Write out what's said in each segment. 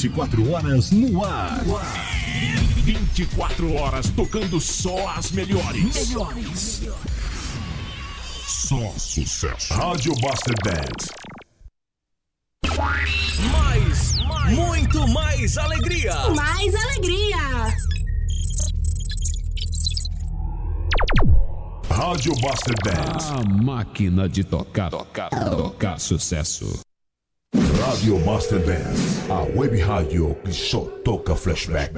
24 horas no ar. 24 horas tocando só as melhores. Melhores. Só sucesso. Rádio Buster Band. Mais, mais, muito mais alegria. Mais alegria. Rádio Buster Band. A máquina de tocar, tocar, tocar sucesso. Rádio Buster Band. A web rádio que só toca flashback.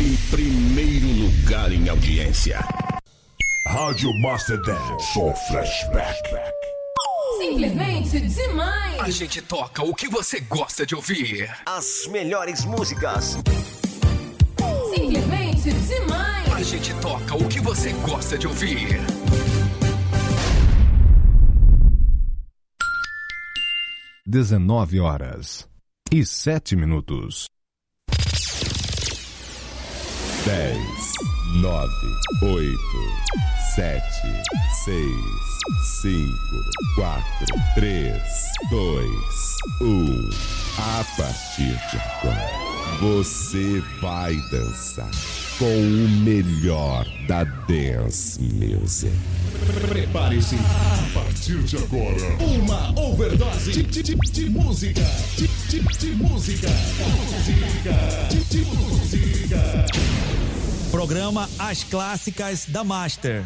Em primeiro lugar em audiência. Rádio Master Dance, só flashback. Simplesmente demais. A gente toca o que você gosta de ouvir. As melhores músicas. Simplesmente demais. A gente toca o que você gosta de ouvir. Dezenove horas e sete minutos. Dez, nove, oito, sete, seis, cinco, quatro, três, dois, um. A partir de agora, você vai dançar com o melhor da dance music. Prepare-se. A partir de agora, uma overdose de, de, de, de música. De, de, de música. Música. De, de música. Programa As Clássicas da Master.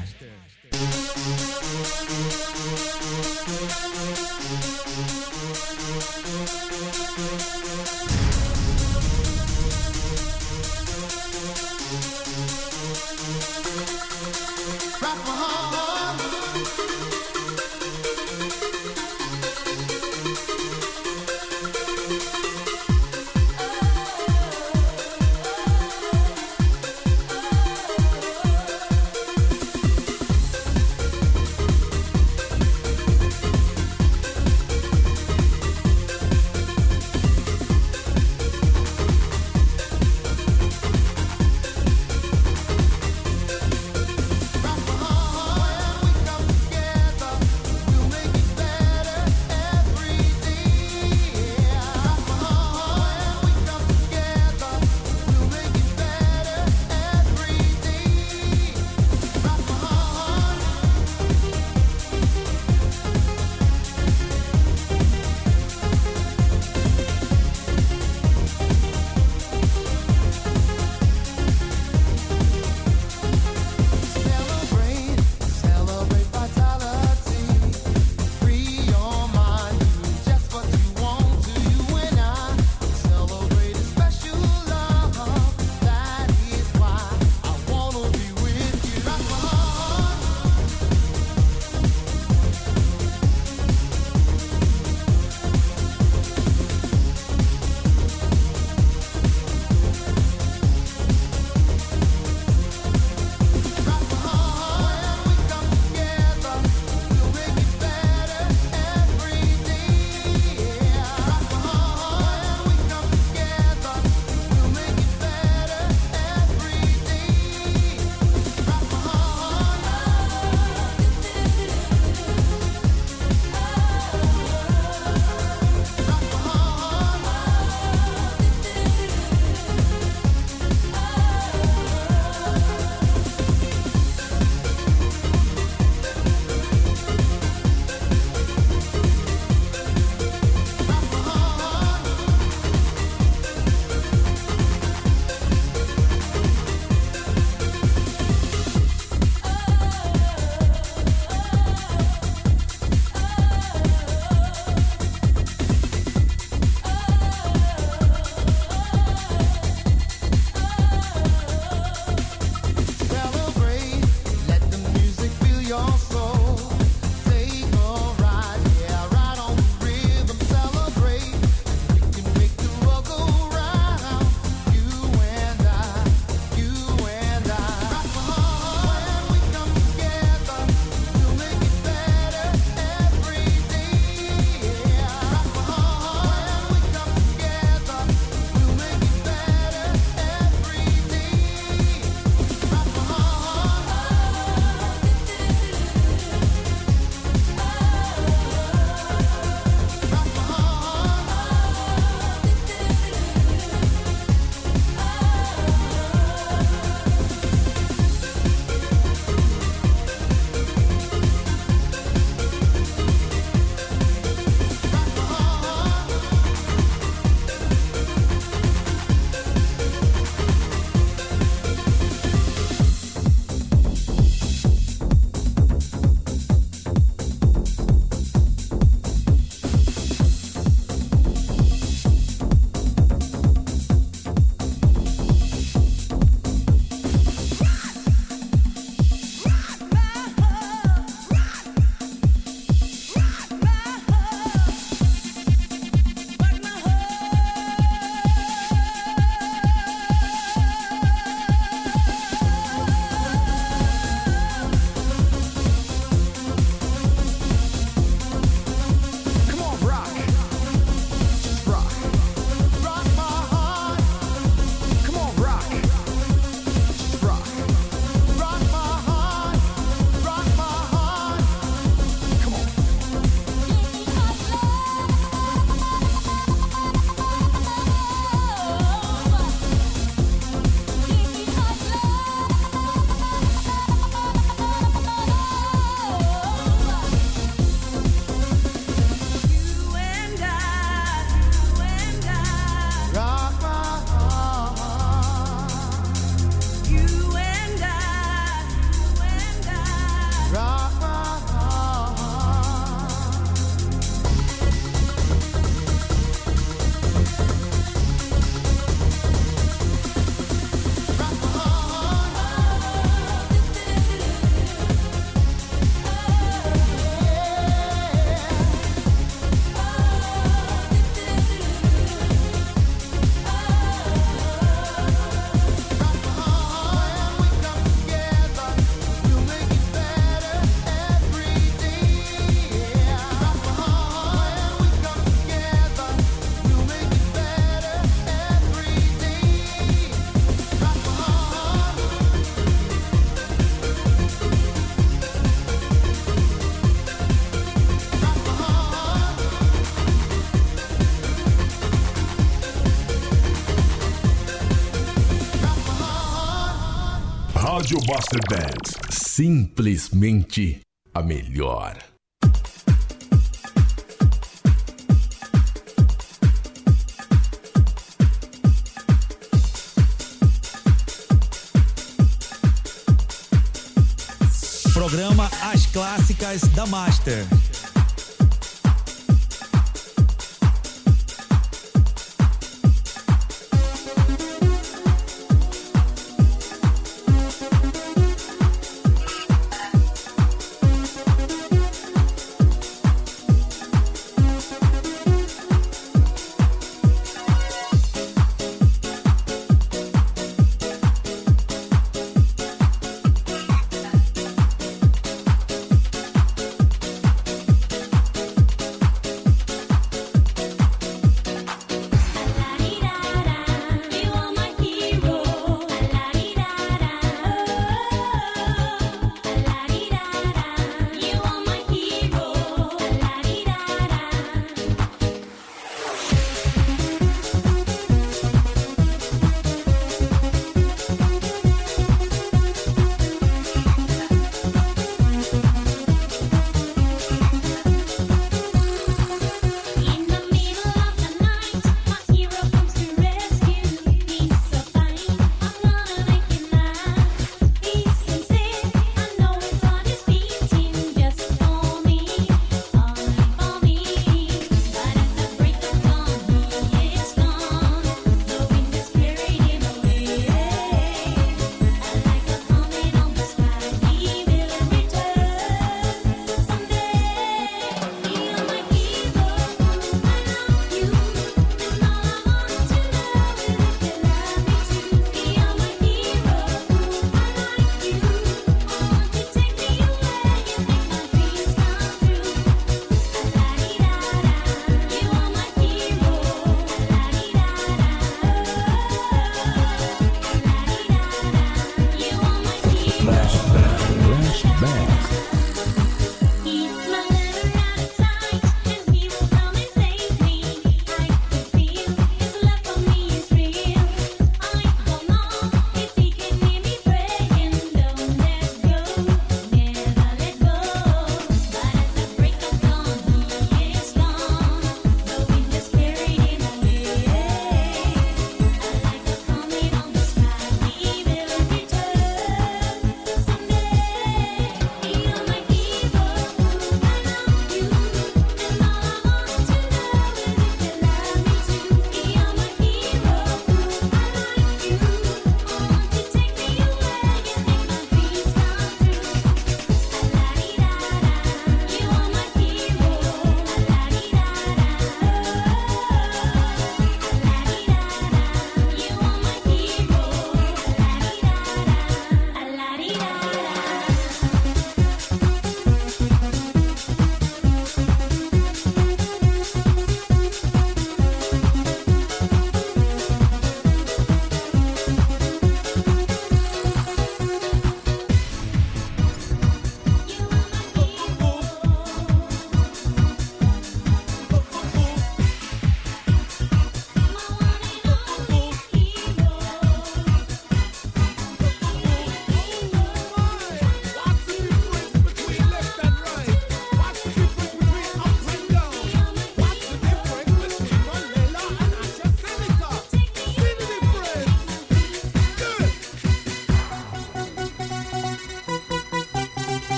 Master Band. Simplesmente a melhor. Programa As Clássicas da Master.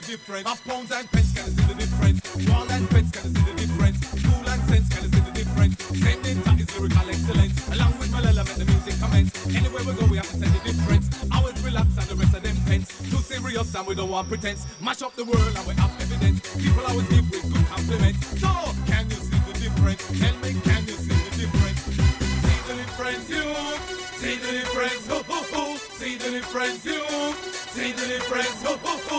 Difference. Of pounds and pence, can you see the difference? Wall and fence, can you see the difference? Cool and sense, can you see the difference? Same data is lyrical excellence. Along with my element, the music commence. Anywhere we go, we have to send the difference. Always relax and the rest of them pence. Too serious and we don't want pretense. Mash up the world and we have evidence. People always give with good compliments. So, can you see the difference? Tell me, can you see the difference? See the difference, you. See the difference, ho ho ho. See the difference, you. See the difference, ho ho ho.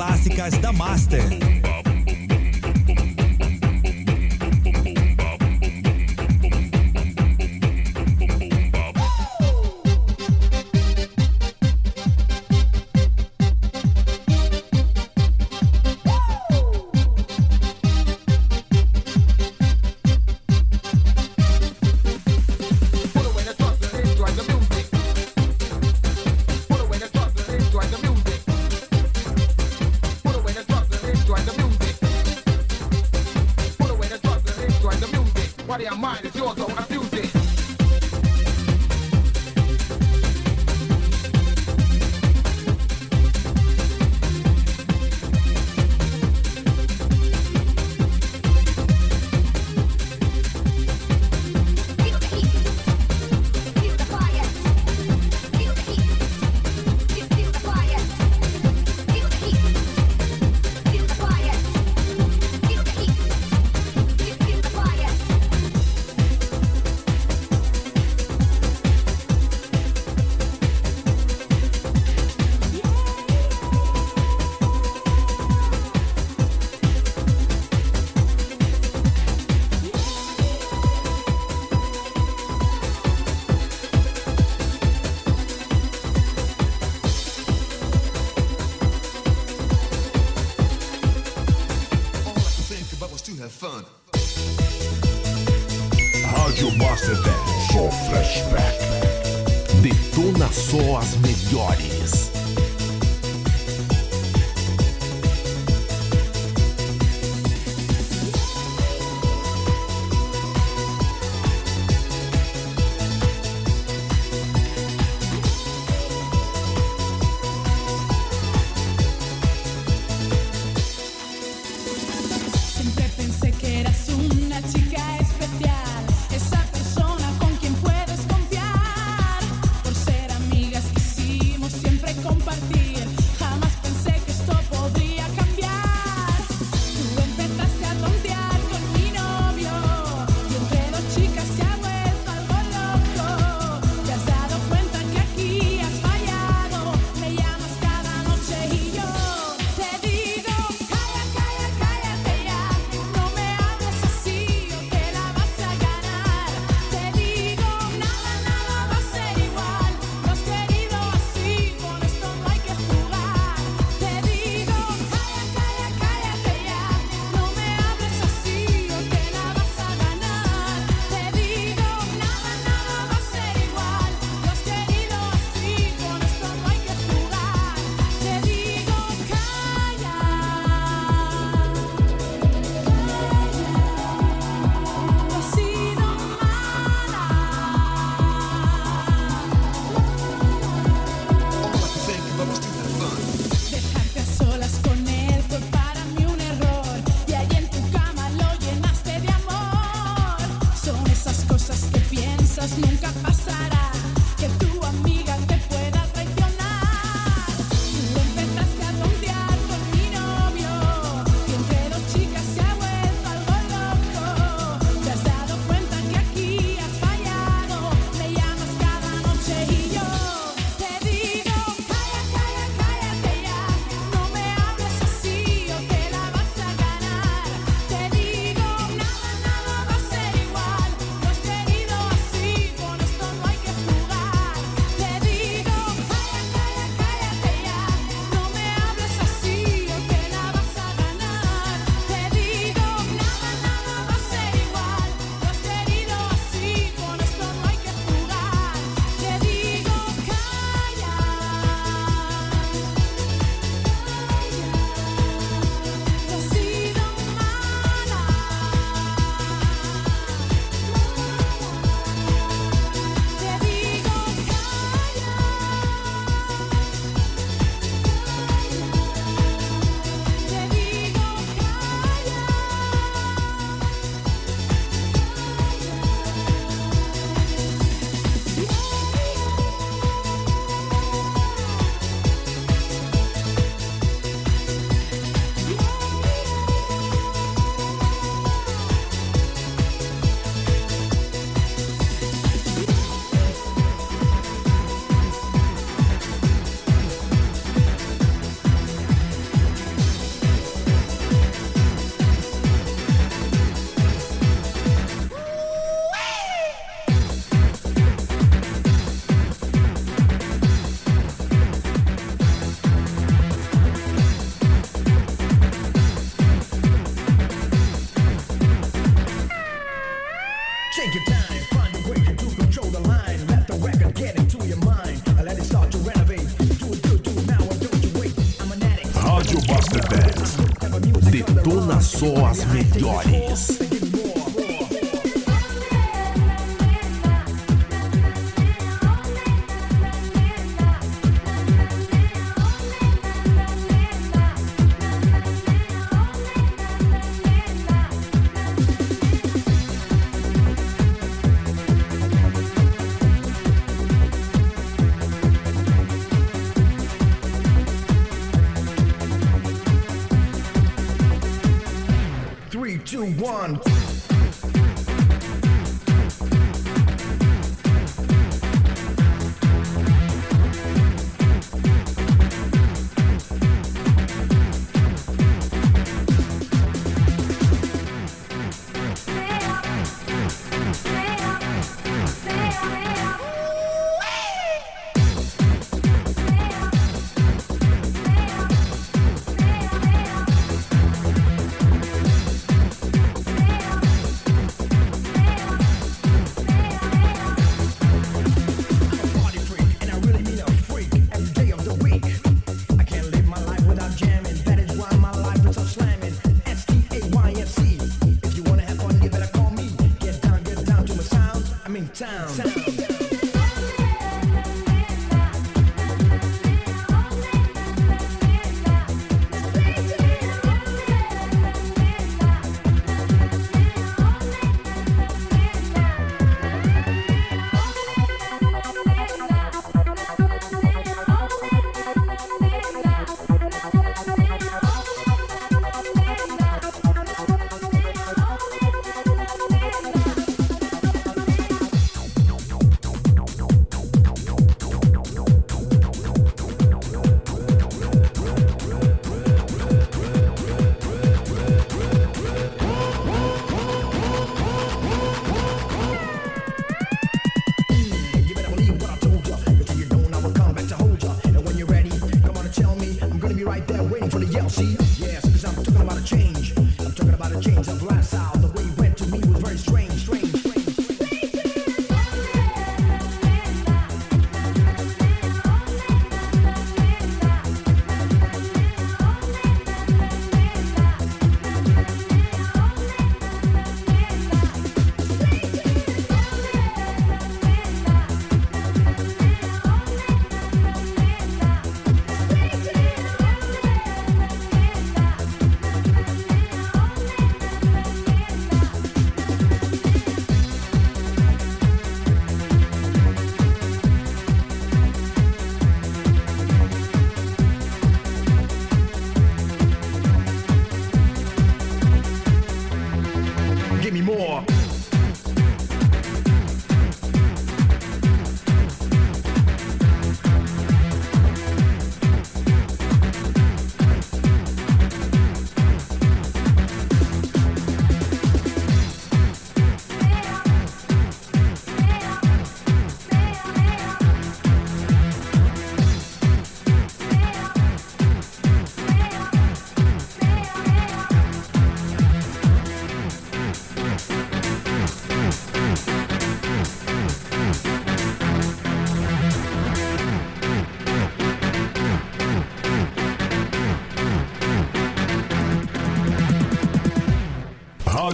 Clássicas da Master.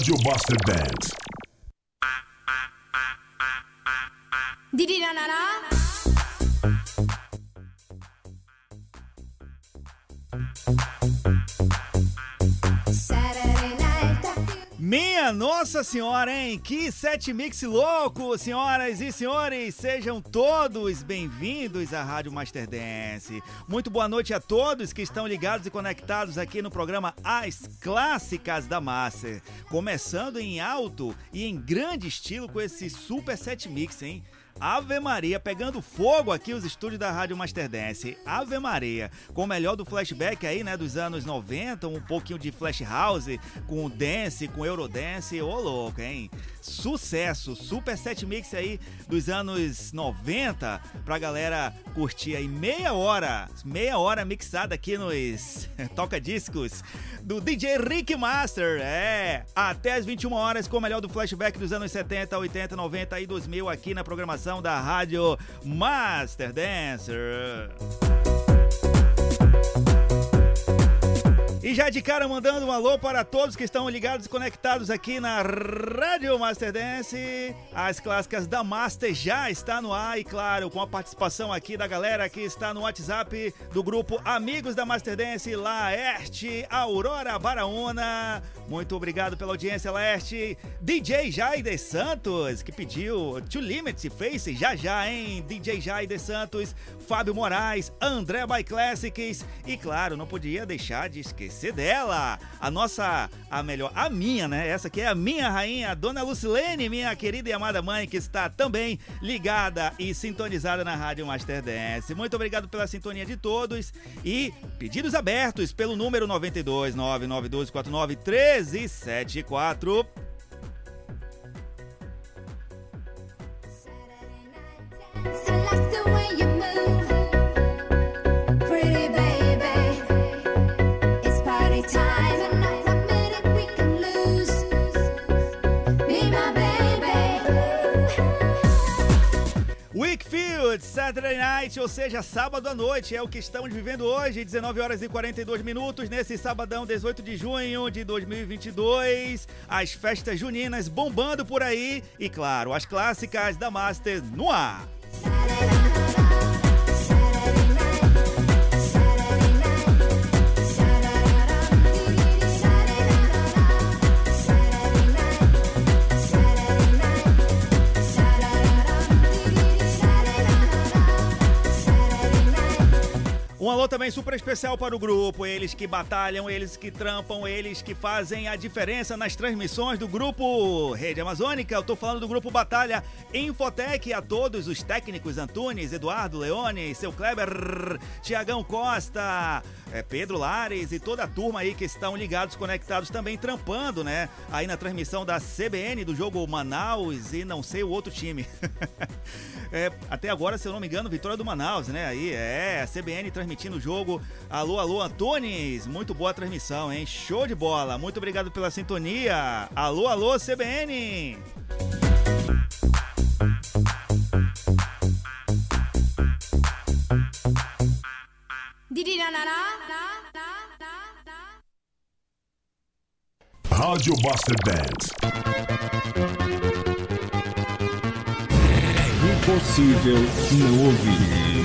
Rádio Master Dance. Nossa Senhora, hein? Que set mix louco, senhoras e senhores! Sejam todos bem-vindos à Rádio Master Dance. Muito boa noite a todos que estão ligados e conectados aqui no programa As Clássicas da Master. Começando em alto e em grande estilo com esse super set mix, hein? Ave Maria, pegando fogo aqui os estúdios da Rádio Master Dance. Ave Maria, com o melhor do flashback aí, né, dos anos 90, um pouquinho de flash house, com dance, com eurodance, ô louco, hein? Sucesso, super set mix aí dos anos 90 pra galera curtir aí meia hora, meia hora mixada aqui nos toca-discos do DJ Rick Master, é, até as 21 horas com o melhor do flashback dos anos 70, 80, 90 e 2000 aqui na programação da Rádio Master Dancer. E já de cara mandando um alô para todos que estão ligados e conectados aqui na Rádio Master Dance. As clássicas da Master já está no ar e claro, com a participação aqui da galera que está no WhatsApp do grupo Amigos da Master Dance, Laerte Aurora Baraúna. Muito obrigado pela audiência, Laerte. DJ Jaide Santos, que pediu To Limit Face já já, hein? DJ Jaide Santos, Fábio Moraes, André by Classics e claro, não podia deixar de esquecer dela, a nossa, a melhor, a minha, né? Essa aqui é a minha rainha, a Dona Lucilene, minha querida e amada mãe, que está também ligada e sintonizada na Rádio Master Dance. Muito obrigado pela sintonia de todos e pedidos abertos pelo número 92 99249 1374. I like the way you move, Wickfield, Saturday Night, ou seja, sábado à noite, é o que estamos vivendo hoje, 19 horas e 42 minutos, nesse sabadão, 18 de junho de 2022. As festas juninas bombando por aí e, claro, as clássicas da Master no ar. Um alô também super especial para o grupo, eles que batalham, eles que trampam, eles que fazem a diferença nas transmissões do grupo Rede Amazônica. Eu tô falando do grupo Batalha Infotec, a todos os técnicos Antunes, Eduardo Leone, seu Kleber, Tiagão Costa, É, Pedro Lares e toda a turma aí que estão ligados, conectados também, trampando, né? Aí na transmissão da CBN do jogo Manaus e não sei o outro time. É, até agora, se eu não me engano, vitória do Manaus, né? Aí é, a CBN transmitindo o jogo. Alô, alô, Antunes, muito boa transmissão, hein? Show de bola, muito obrigado pela sintonia. Alô, alô, CBN! Rádio Master Dance. Impossível não ouvir.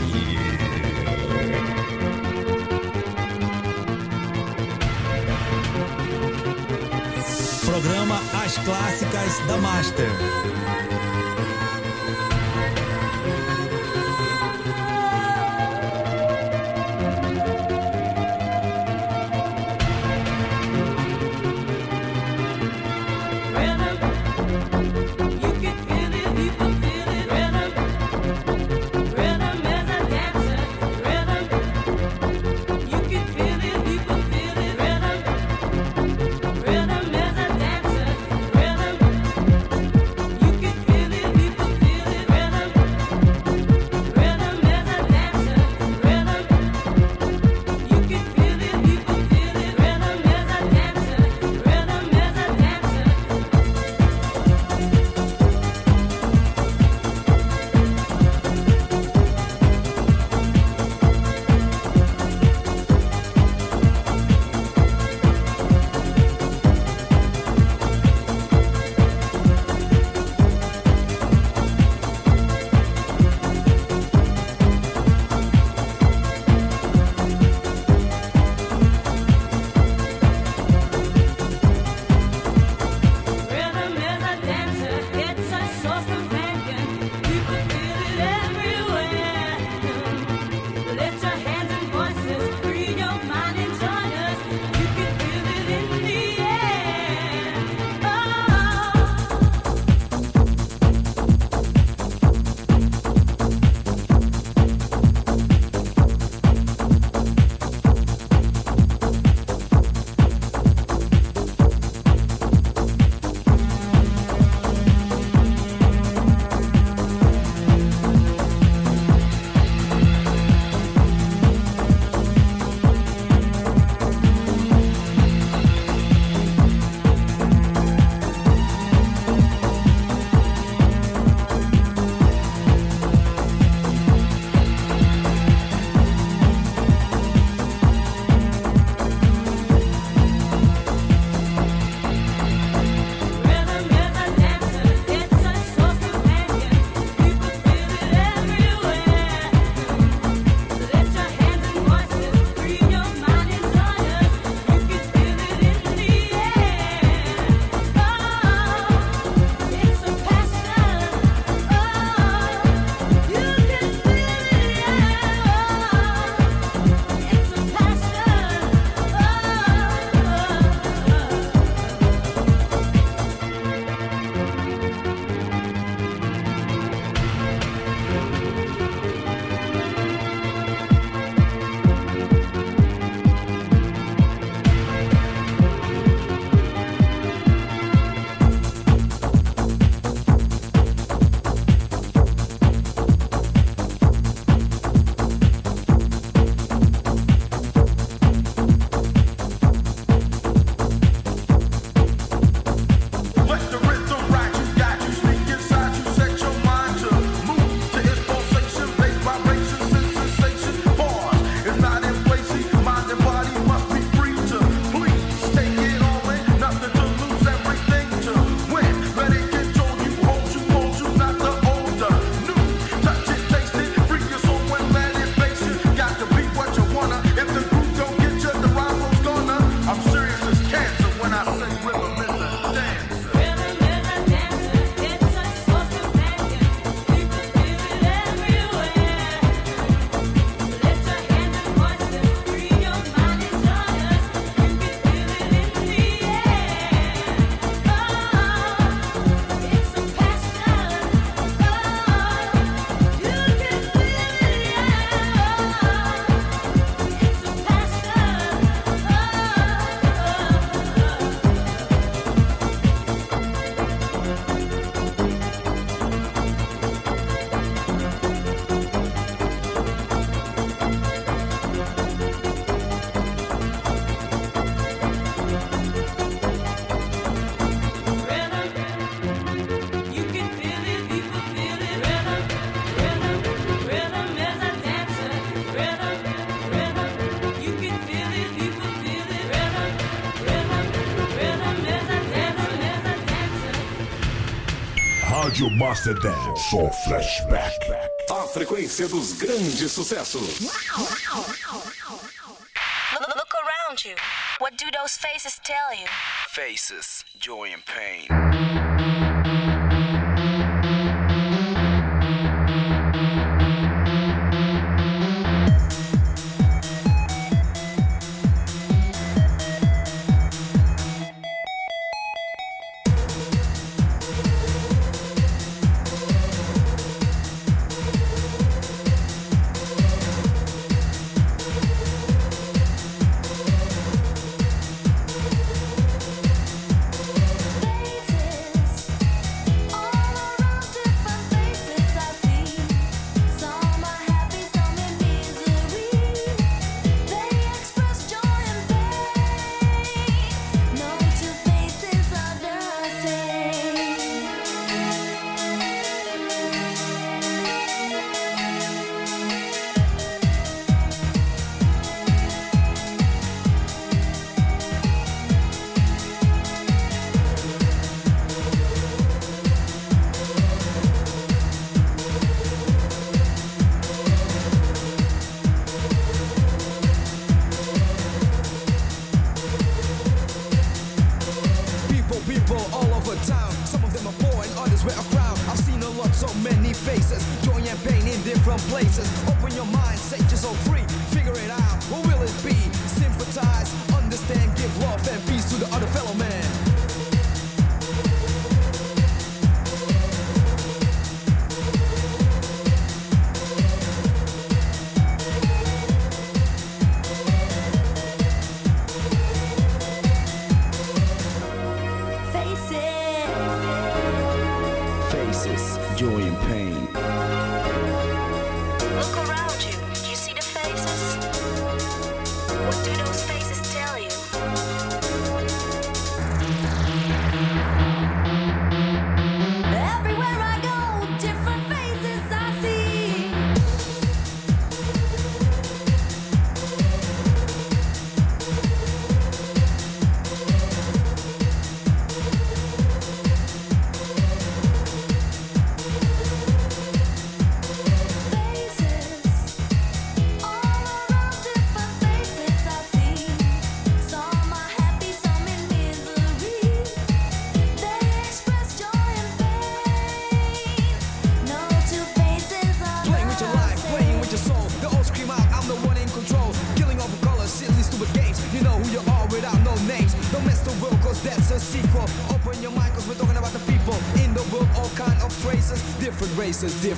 Programa As Clássicas da Master. Master Dance. Só flashback. A frequência dos grandes sucessos. Look around you. What do those faces tell you? Faces, joy and pain.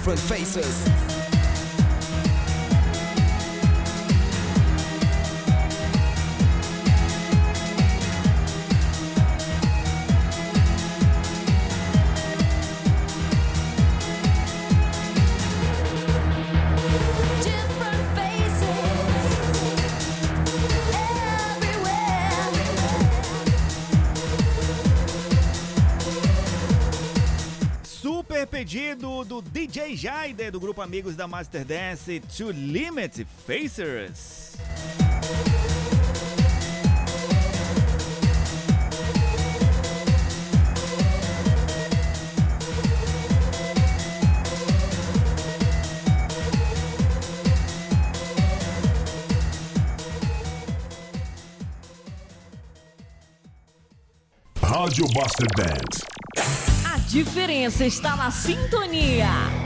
different faces. DJ Jaide do grupo Amigos da Master Dance To Limit Facers. Rádio Master Dance. A diferença está na sintonia.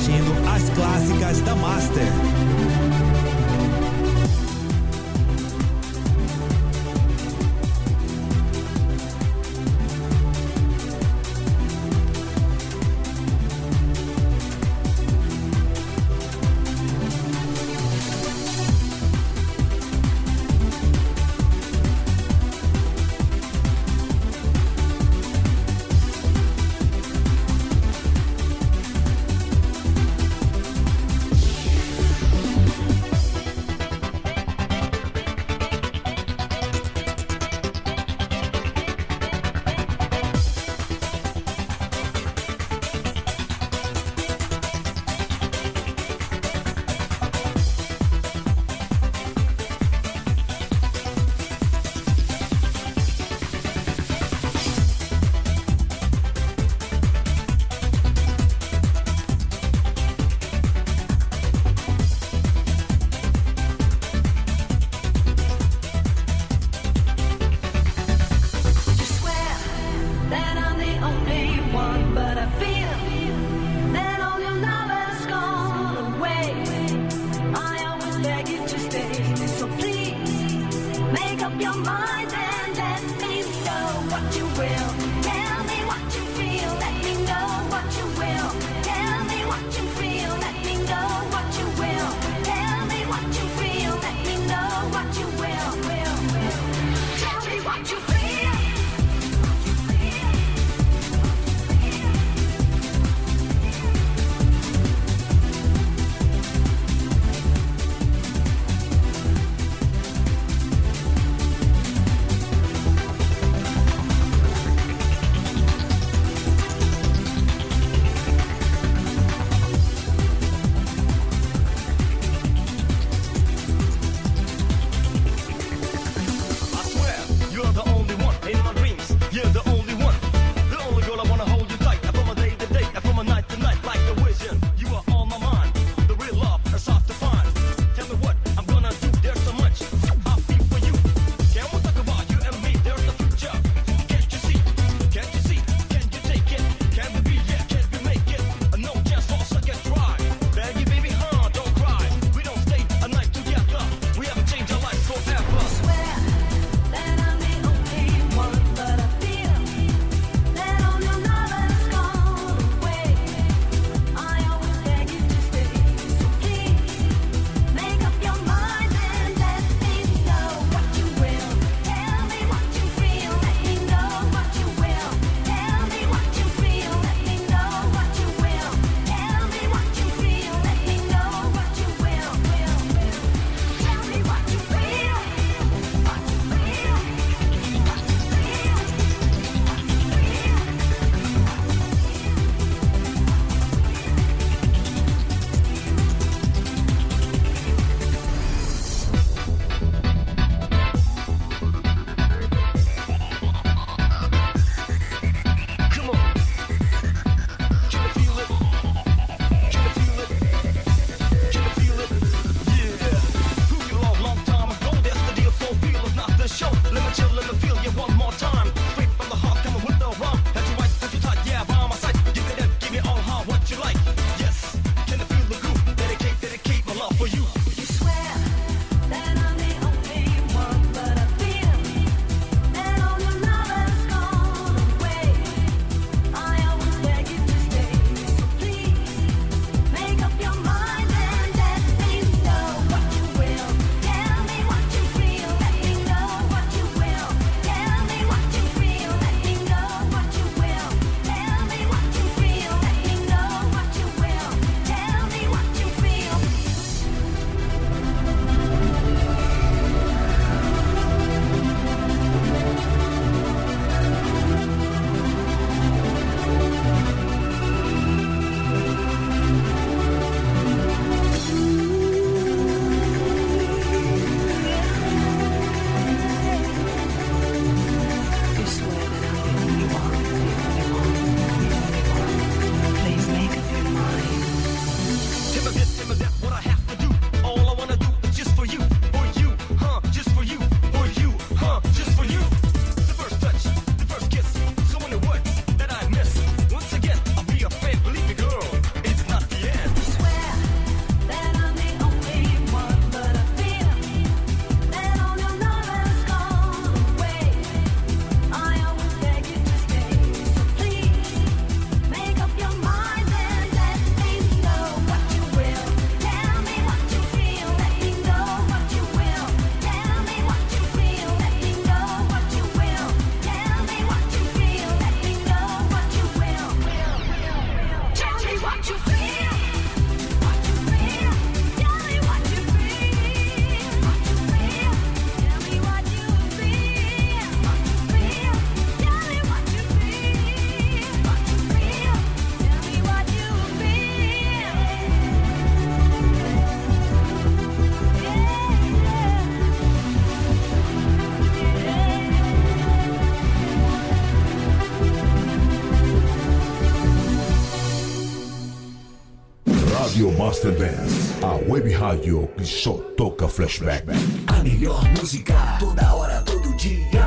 assistindo às clássicas da Master. Master Dance, a web rádio que só toca flashback. A melhor música toda hora, todo dia.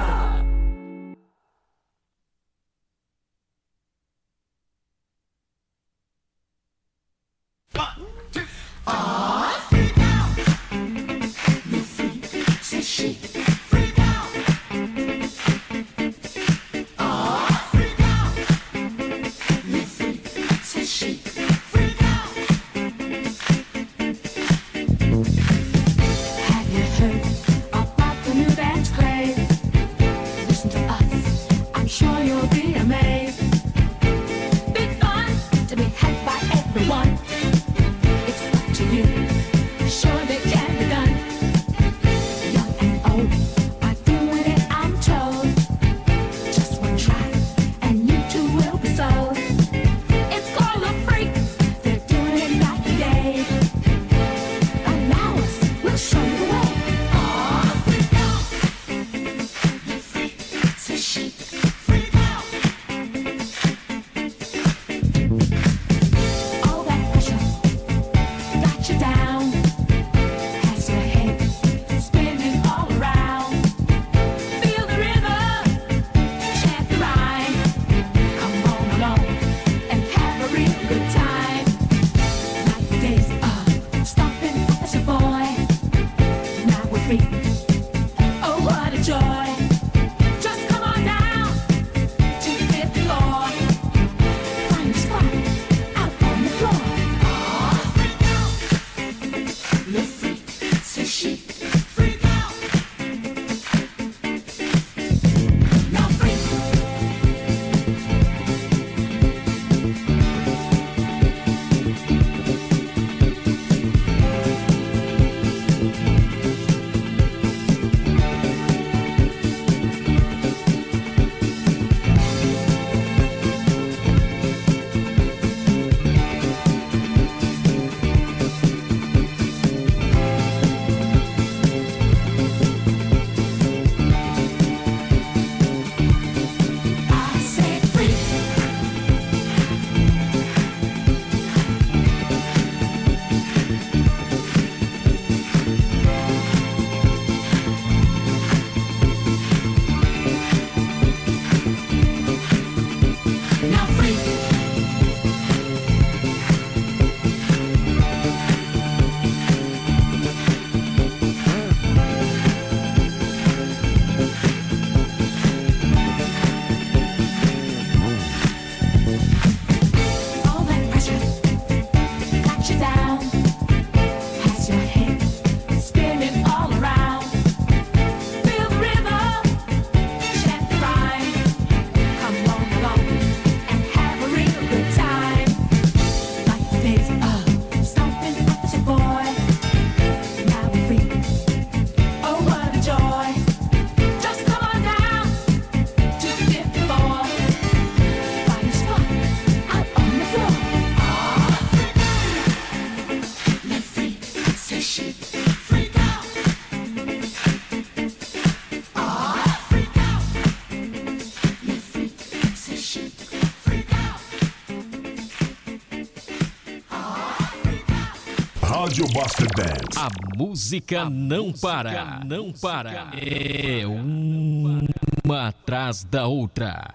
Buster Dance. A música a não música para, não para. É uma atrás da outra.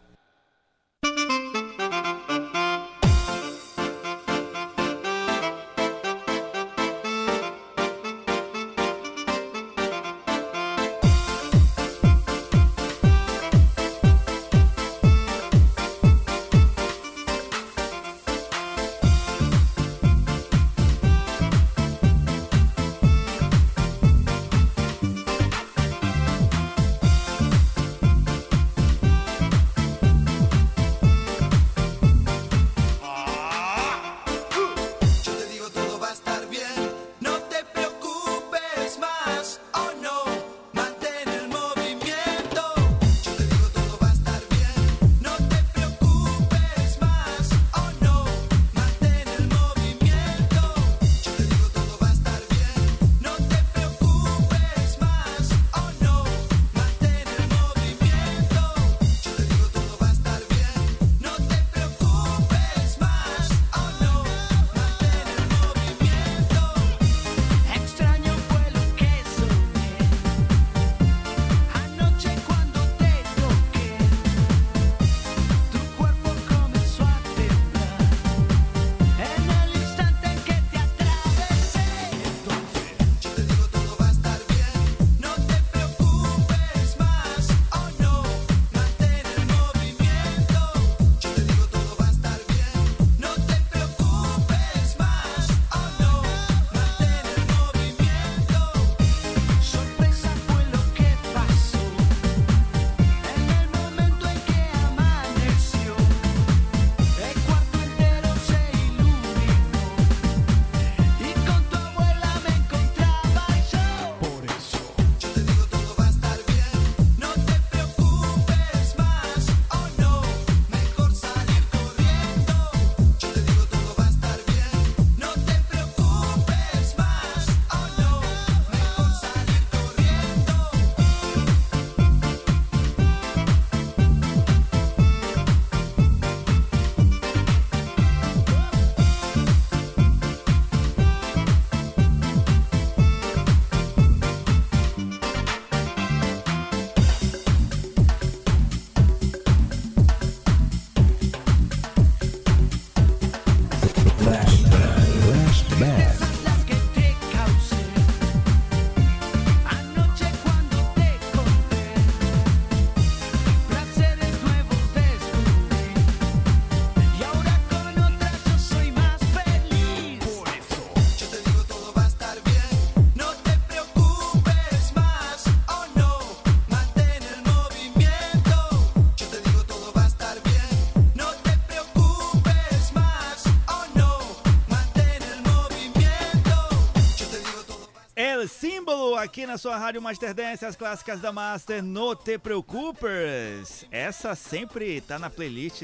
Aqui na sua Rádio Master Dance, as clássicas da Master, No Te Preocupes. Essa sempre tá na playlist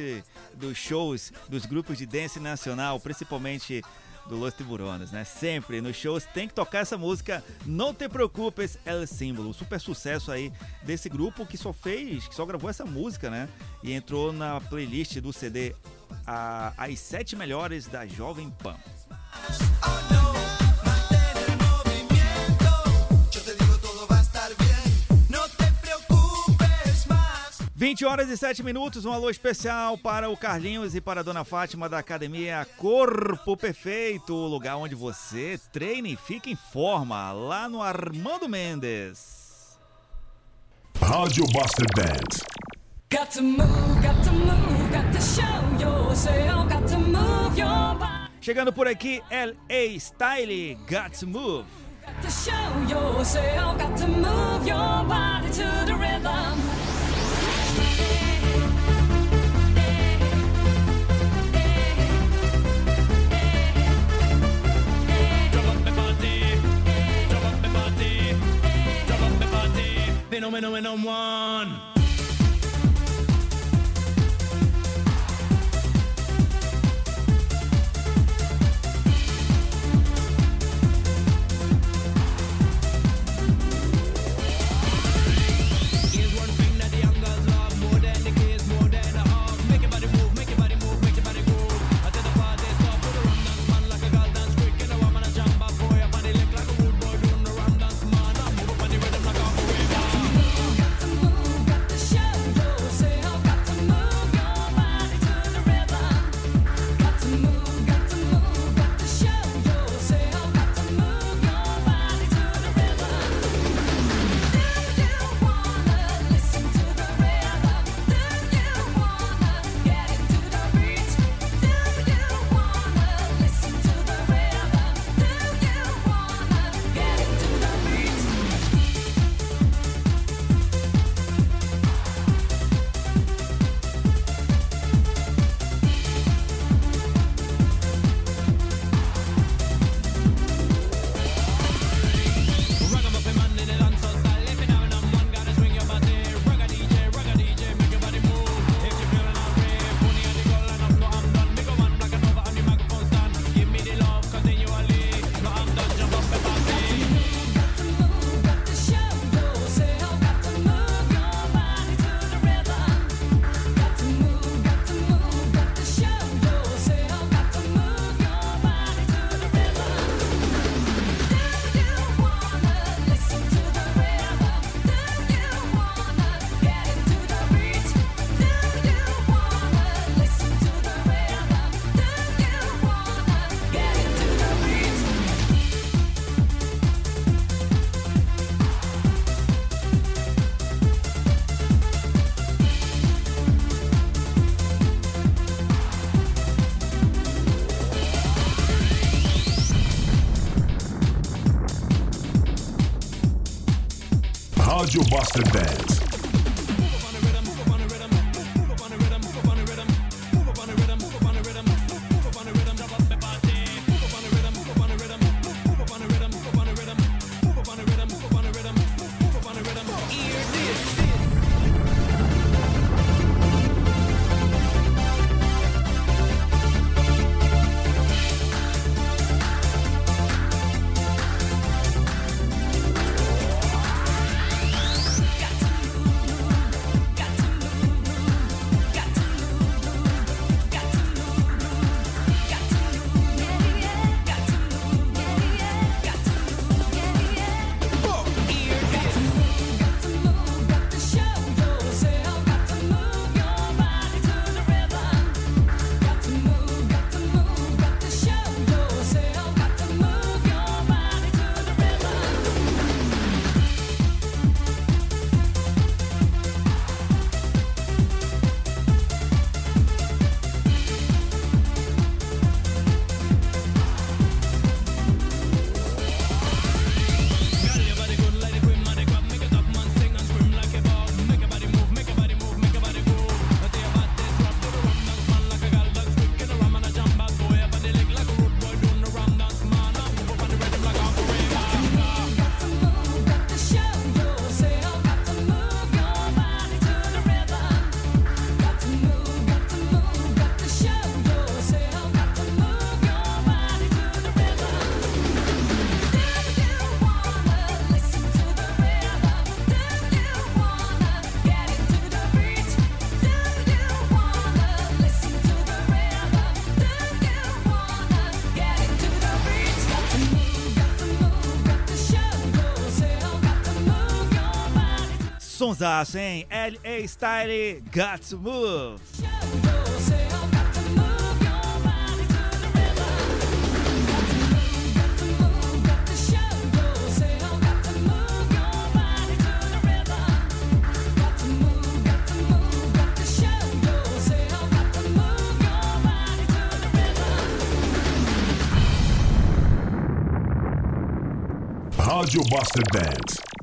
dos shows dos grupos de dance nacional, principalmente do Los Tiburones, né? Sempre nos shows tem que tocar essa música Não Te Preocupes, o símbolo. Super sucesso aí desse grupo que só fez, que só gravou essa música, né? E entrou na playlist do CD a- As Sete Melhores da Jovem Pan. 20 horas e 7 minutos, um alô especial para o Carlinhos e para a Dona Fátima da Academia Corpo Perfeito, o lugar onde você treina e fica em forma, lá no Armando Mendes. Rádio Master Dance. Got to move, got to move, got to show yourself, got to move your body, Chegando por aqui, L.A. Style, Got to Move. got to show yourself, got to move your body to the rhythm. Phenomenon one. Rádio Master sonsaço, hein? L.A. Style, Got to Move. Audio Buster Dance.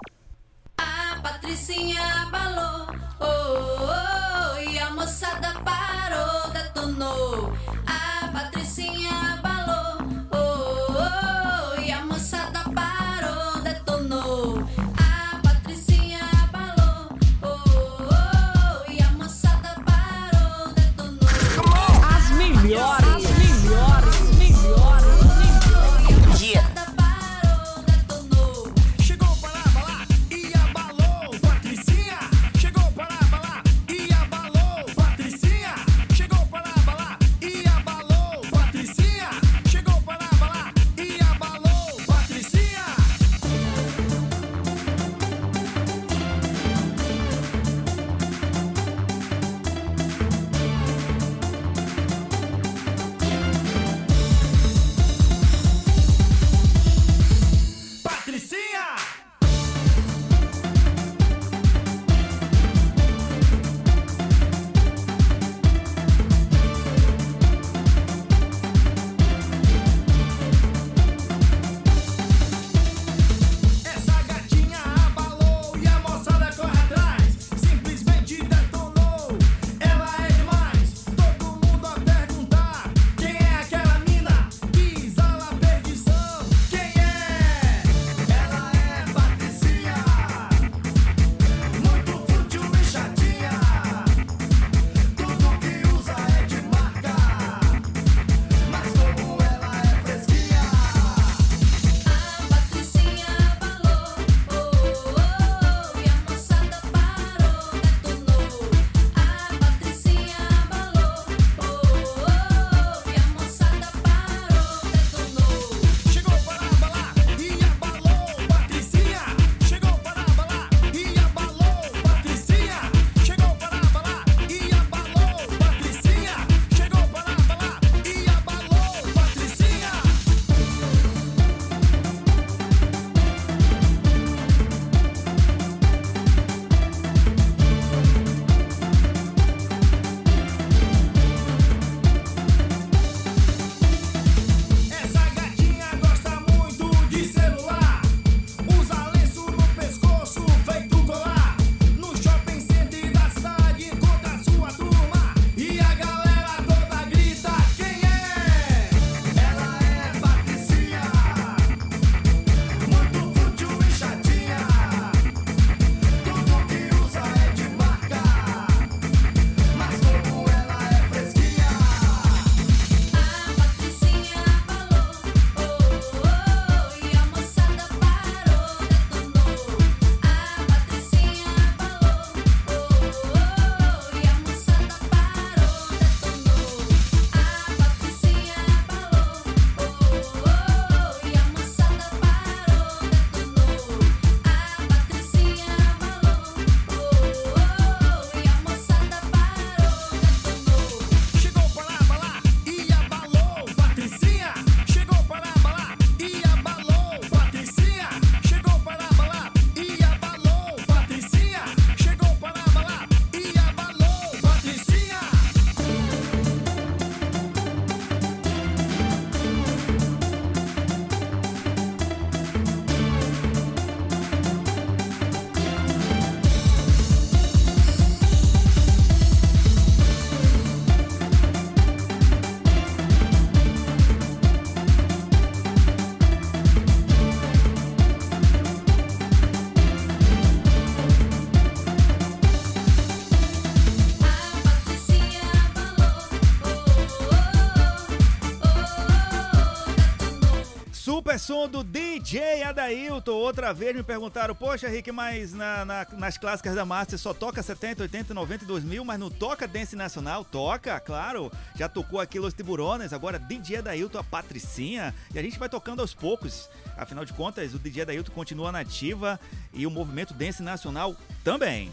Som do DJ Adailton. Outra vez me perguntaram, poxa, Rick, mas na- na- nas clássicas da Master só toca 70, 80, 90 e 2000, mas não toca Dance Nacional? Toca, claro. Já tocou aqui Los Tiburones, agora DJ Adailton, a Patricinha. E a gente vai tocando aos poucos. Afinal de contas, o DJ Adailton continua nativa e o movimento Dance Nacional também.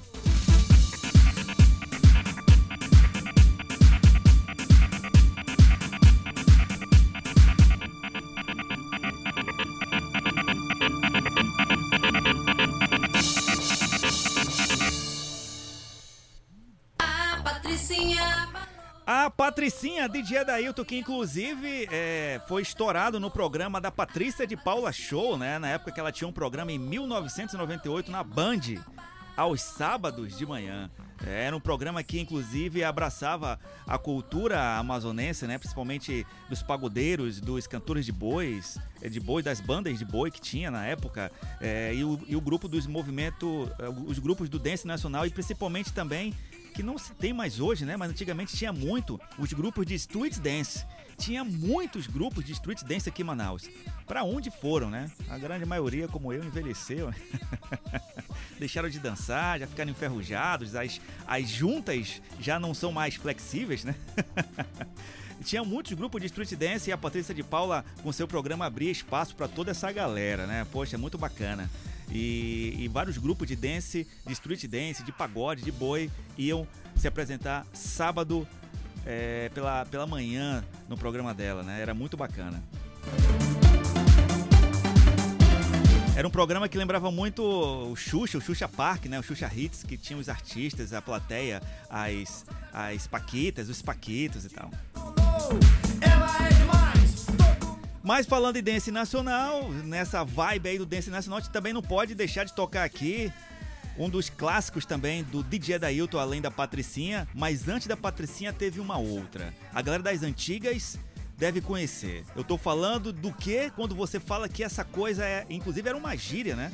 A Patricinha, DJ Adailton, que inclusive é, foi estourado no programa da Patrícia de Paula Show, né? Na época que ela tinha um programa em 1998 na Band, aos sábados de manhã. É, Era um programa que, inclusive, abraçava a cultura amazonense, né? Principalmente dos pagodeiros, dos cantores de bois, eh, de boi, das bandas de boi que tinha na época, é, e, o, e o grupo dos movimentos, eh, os grupos do dance nacional e principalmente também que não se tem mais hoje, né? Mas antigamente tinha muito os grupos de street dance. Tinha muitos grupos de street dance aqui em Manaus. Pra onde foram, né? A grande maioria, como eu, envelheceu. Deixaram de dançar, já ficaram enferrujados, as, as juntas já não são mais flexíveis, né? Tinha muitos grupos de street dance e a Patrícia de Paula, com seu programa, abria espaço para toda essa galera, né? Poxa, é muito bacana. E, e vários grupos de dance, de street dance, de pagode, de boi, iam se apresentar sábado é, pela, pela manhã no programa dela, né? Era muito bacana. Era um programa que lembrava muito o Xuxa, o Xuxa Park, né? O Xuxa Hits, que tinha os artistas, a plateia, as, as paquitas, os paquitos e tal. Mas falando em dance nacional, nessa vibe aí do dance nacional, a gente também não pode deixar de tocar aqui um dos clássicos também do DJ Dailton, além da Patricinha, mas antes da Patricinha teve uma outra. A galera das antigas deve conhecer. Eu tô falando do que quando você fala que essa coisa é, inclusive era uma gíria, né?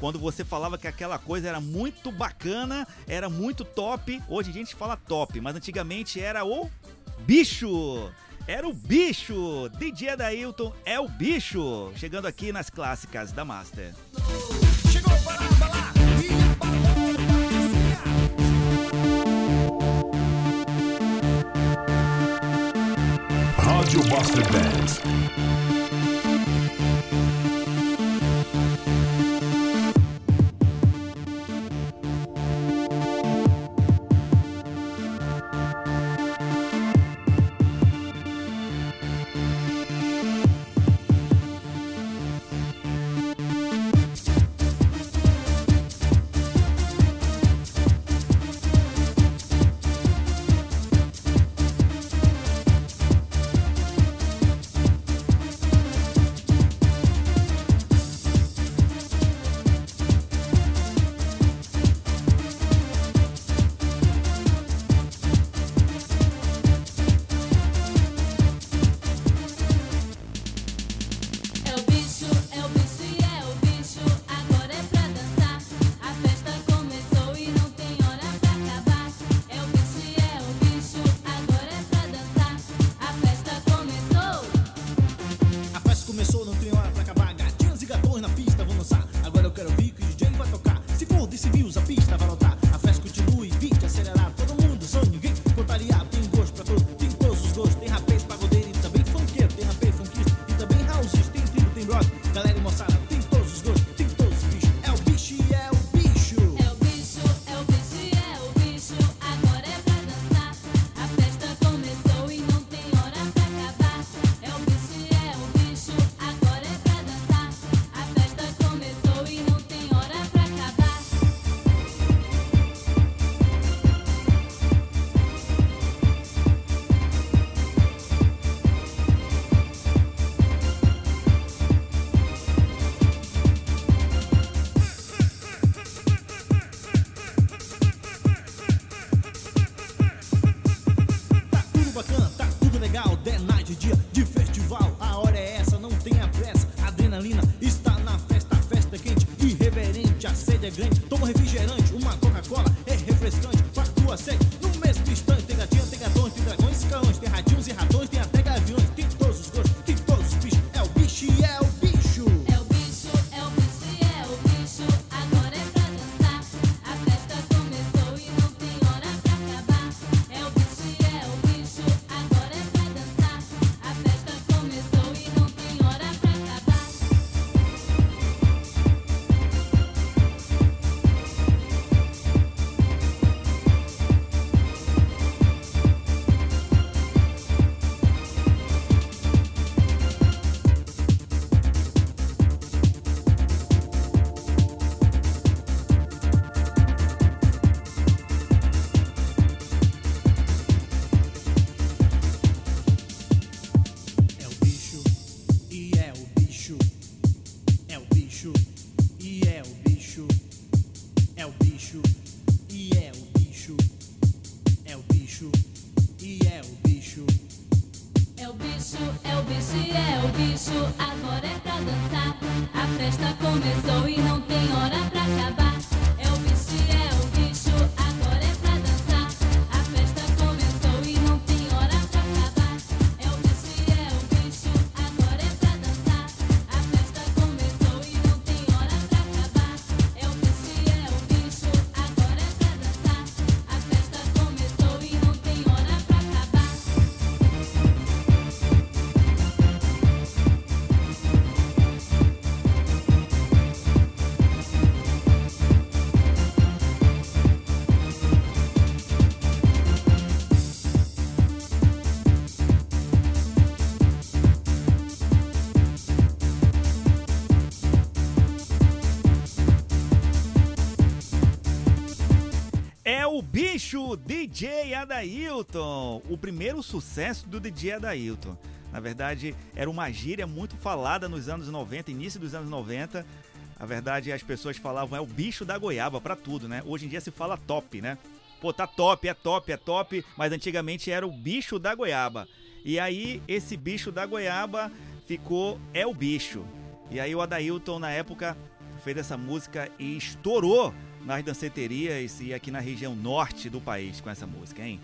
Quando você falava que aquela coisa era muito bacana, era muito top. Hoje a gente fala top, mas antigamente era o bicho. Era o bicho. DJ Dailton é o bicho. Chegando aqui nas clássicas da Master. Rádio Master Dance. DJ Adailton, o primeiro sucesso do DJ Adailton. Na verdade, era uma gíria muito falada nos anos 90, início dos anos 90. Na verdade, as pessoas falavam é o bicho da goiaba pra tudo, né? Hoje em dia se fala top, né? Pô, tá top, é top, é top, mas antigamente era o bicho da goiaba. E aí, esse bicho da goiaba ficou É o Bicho. E aí, o Adailton, na época, fez essa música e estourou nas danceterias e aqui na região norte do país com essa música, hein?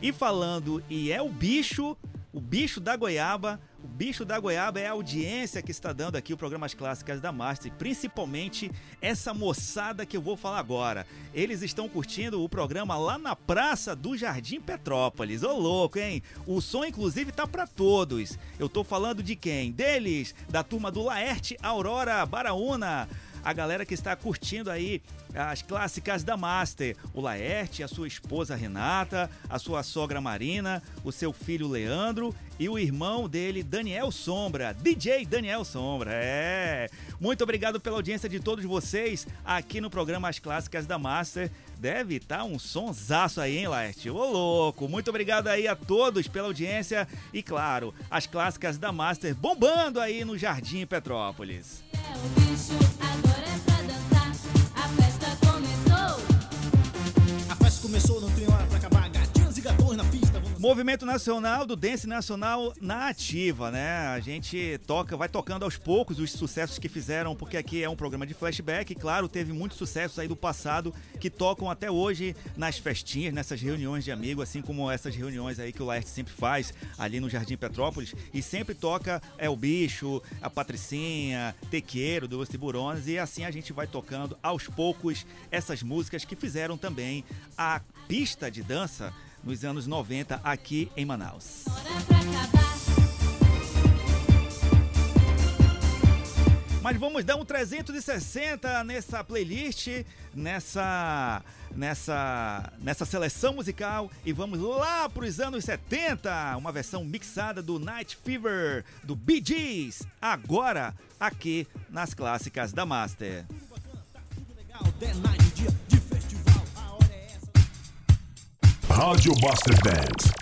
E falando e é o bicho, o bicho da goiaba, o bicho da goiaba é a audiência que está dando aqui o Programas Clássicas da Master, principalmente essa moçada que eu vou falar agora. Eles estão curtindo o programa lá na Praça do Jardim Petrópolis. Ô louco, hein? O som inclusive tá para todos. Eu tô falando de quem? Deles, da turma do Laerte Aurora Baraúna a galera que está curtindo aí as clássicas da Master. O Laerte, a sua esposa Renata, a sua sogra Marina, o seu filho Leandro e o irmão dele, Daniel Sombra. DJ Daniel Sombra, é. Muito obrigado pela audiência de todos vocês aqui no programa As Clássicas da Master. Deve estar um sonsaço aí, hein, Laerte? Ô louco! Muito obrigado aí a todos pela audiência e, claro, as clássicas da Master bombando aí no Jardim Petrópolis. É Movimento Nacional do Dance Nacional na ativa, né? A gente toca, vai tocando aos poucos os sucessos que fizeram, porque aqui é um programa de flashback, e claro, teve muitos sucessos aí do passado que tocam até hoje nas festinhas, nessas reuniões de amigos, assim como essas reuniões aí que o Laerte sempre faz ali no Jardim Petrópolis, e sempre toca É o Bicho, a Patricinha, Tequeiro, dos Tiburones, e assim a gente vai tocando aos poucos essas músicas que fizeram também a pista de dança nos anos 90 aqui em Manaus. Mas vamos dar um 360 nessa playlist, nessa nessa nessa seleção musical e vamos lá para os anos 70, uma versão mixada do Night Fever do Bee Gees, agora aqui nas clássicas da Master. Rádio Master Dance.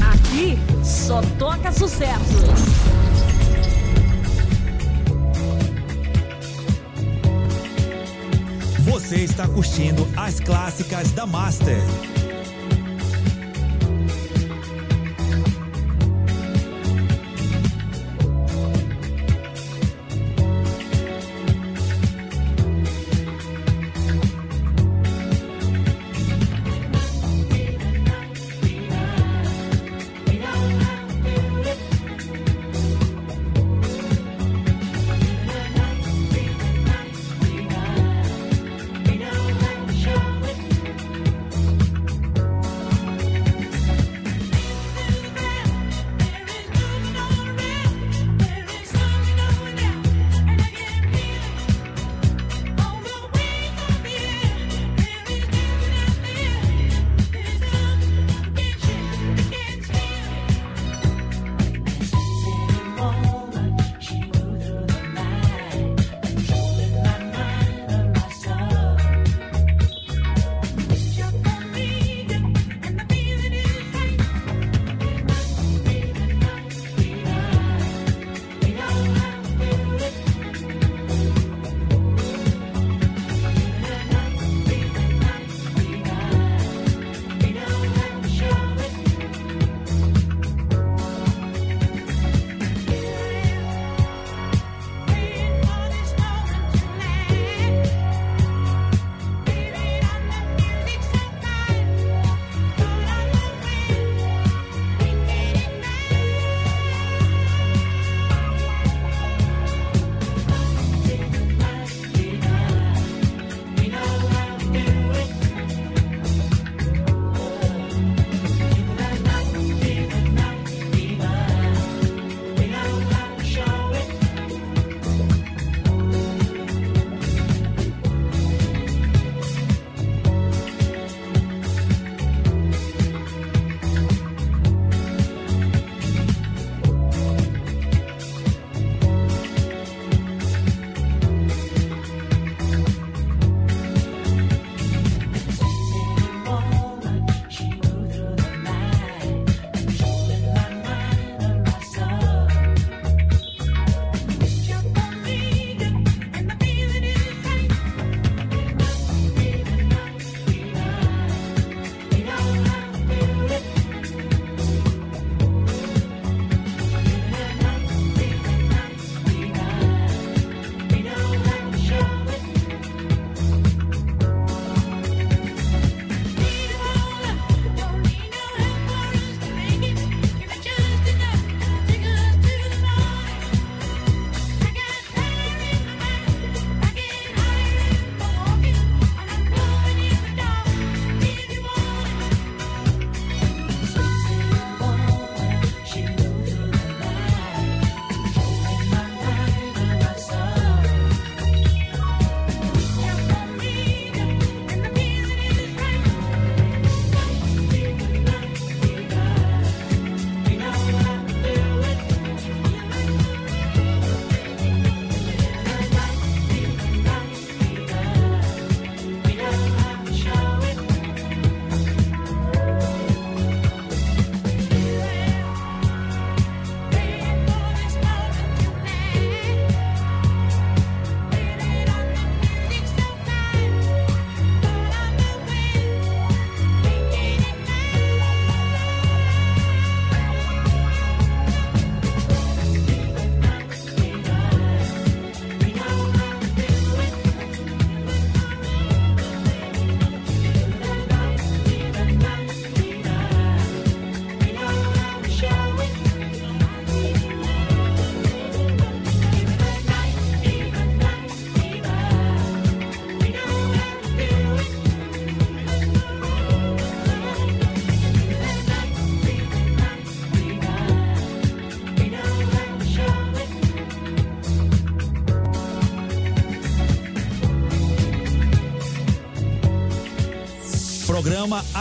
Aqui só toca sucesso. Você está curtindo as clássicas da Master.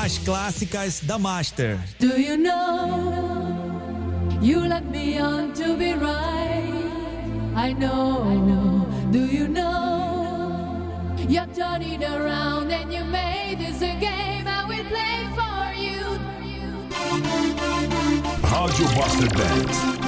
As clássicas da Master. Do you know you let me on to be right? I know. Do you know you're turning around and you made this a game I will play for you? Rádio Master Dance.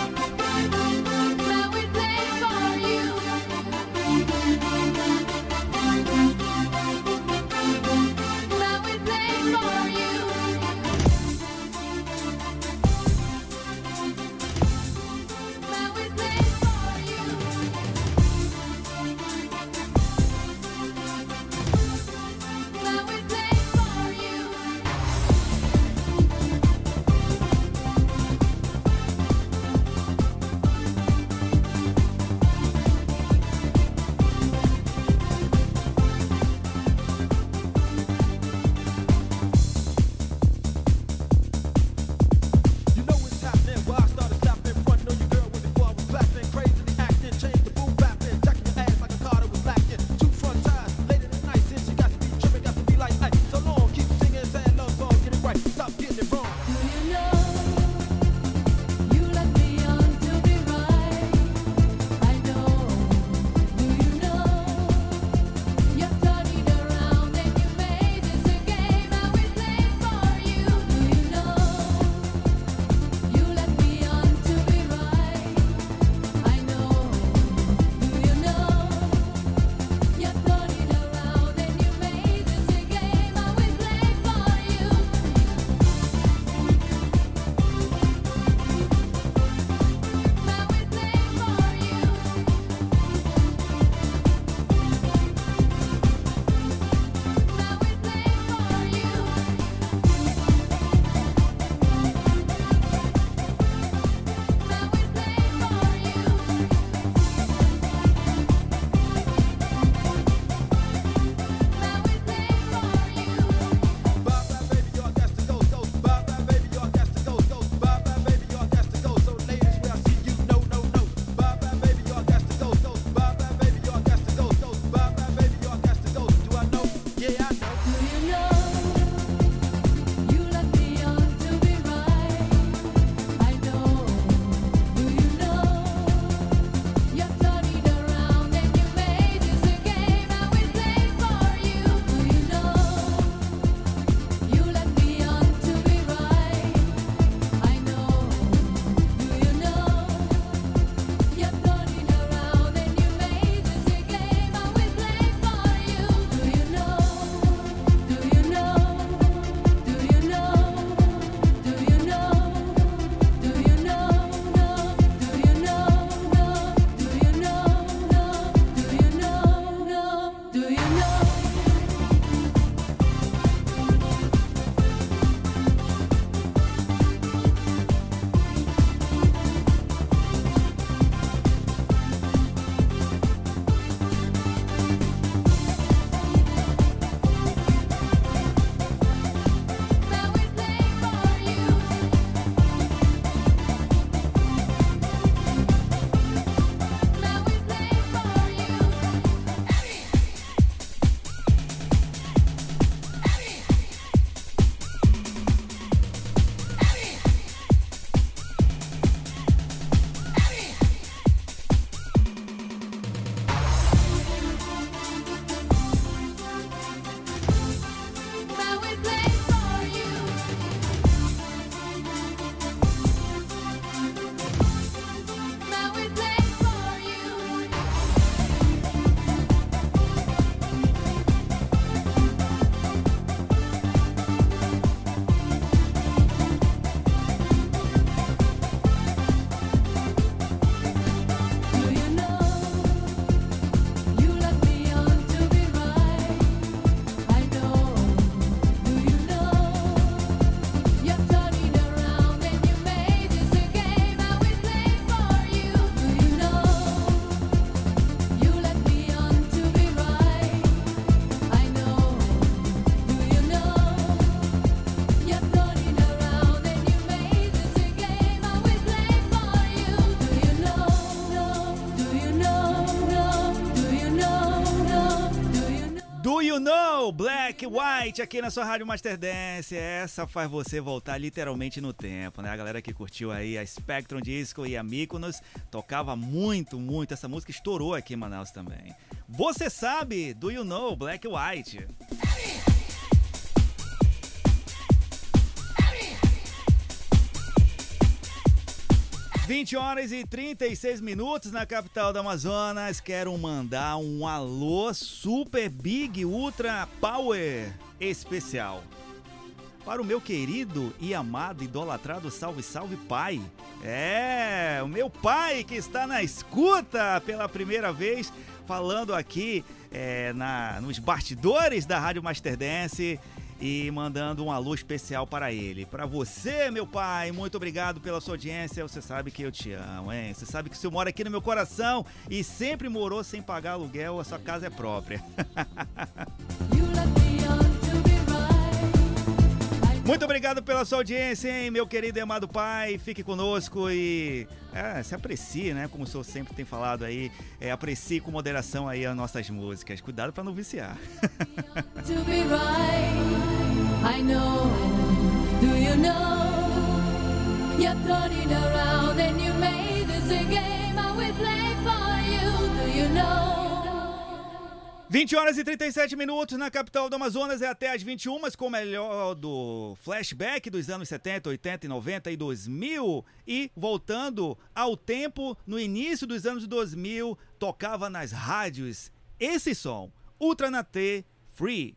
White aqui na sua Rádio Master Dance. Essa faz você voltar literalmente no tempo, né? A galera que curtiu aí a Spectrum Disco e a Mykonos tocava muito, muito. Essa música estourou aqui em Manaus também. Você sabe, do you know Black White? Vinte horas e 36 minutos na capital do Amazonas. Quero mandar um alô super big ultra power especial para o meu querido e amado idolatrado Salve Salve Pai. É, o meu pai que está na escuta pela primeira vez, falando aqui é, na, nos bastidores da Rádio Master Dance e mandando um alô especial para ele. Para você, meu pai, muito obrigado pela sua audiência. Você sabe que eu te amo, hein? Você sabe que o senhor mora aqui no meu coração e sempre morou sem pagar aluguel, a sua casa é própria. Muito obrigado pela sua audiência, hein, meu querido e amado pai. Fique conosco e é, se aprecie, né? Como o senhor sempre tem falado aí, é, aprecie com moderação aí as nossas músicas. Cuidado para não viciar. 20 horas e 37 minutos na capital do Amazonas é até as 21, mas com o melhor do flashback dos anos 70, 80 e 90 e 2000 e voltando ao tempo no início dos anos 2000, tocava nas rádios esse som, Ultra na T Free.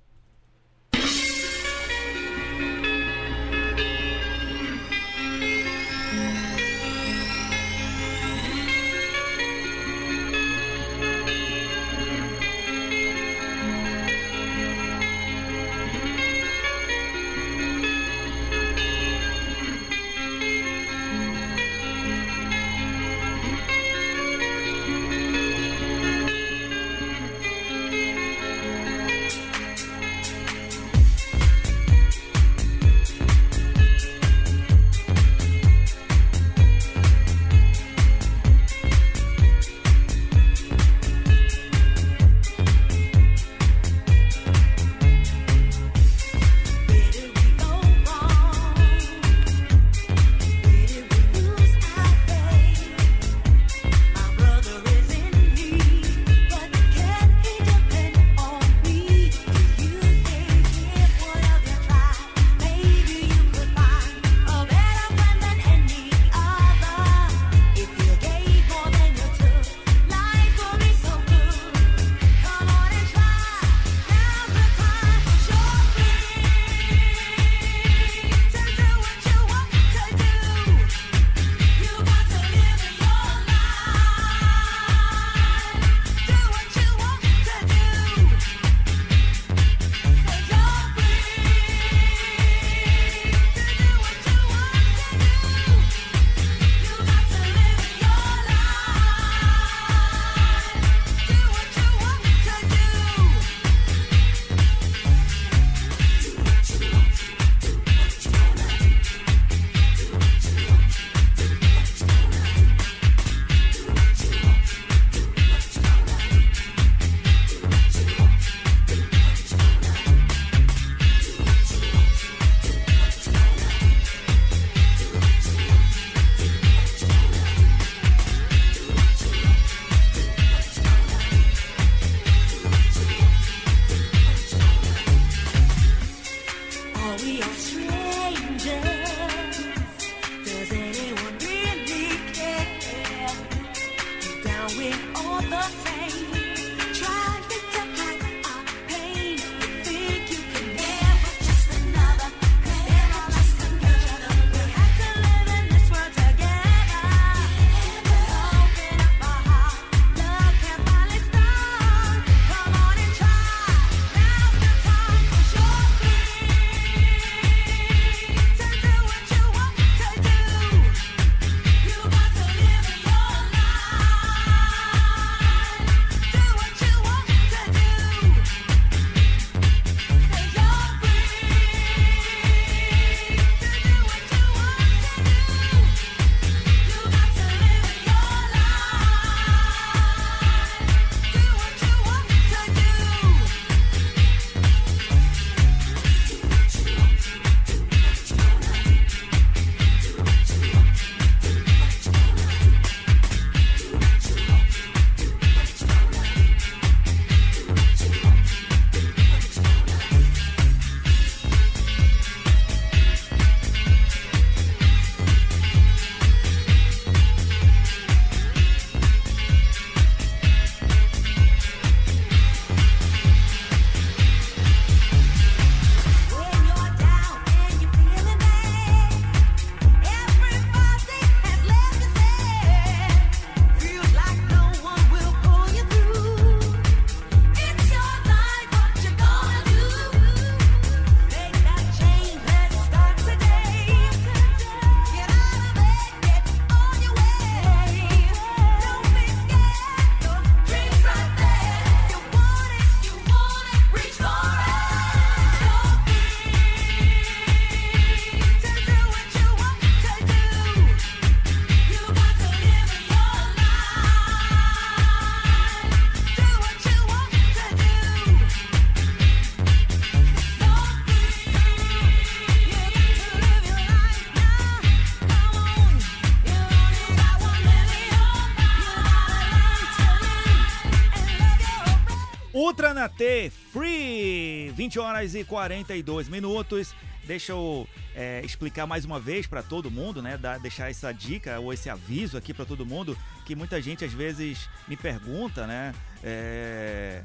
20 horas e 42 minutos. Deixa eu é, explicar mais uma vez para todo mundo, né? Dar, deixar essa dica ou esse aviso aqui para todo mundo que muita gente às vezes me pergunta, né? É,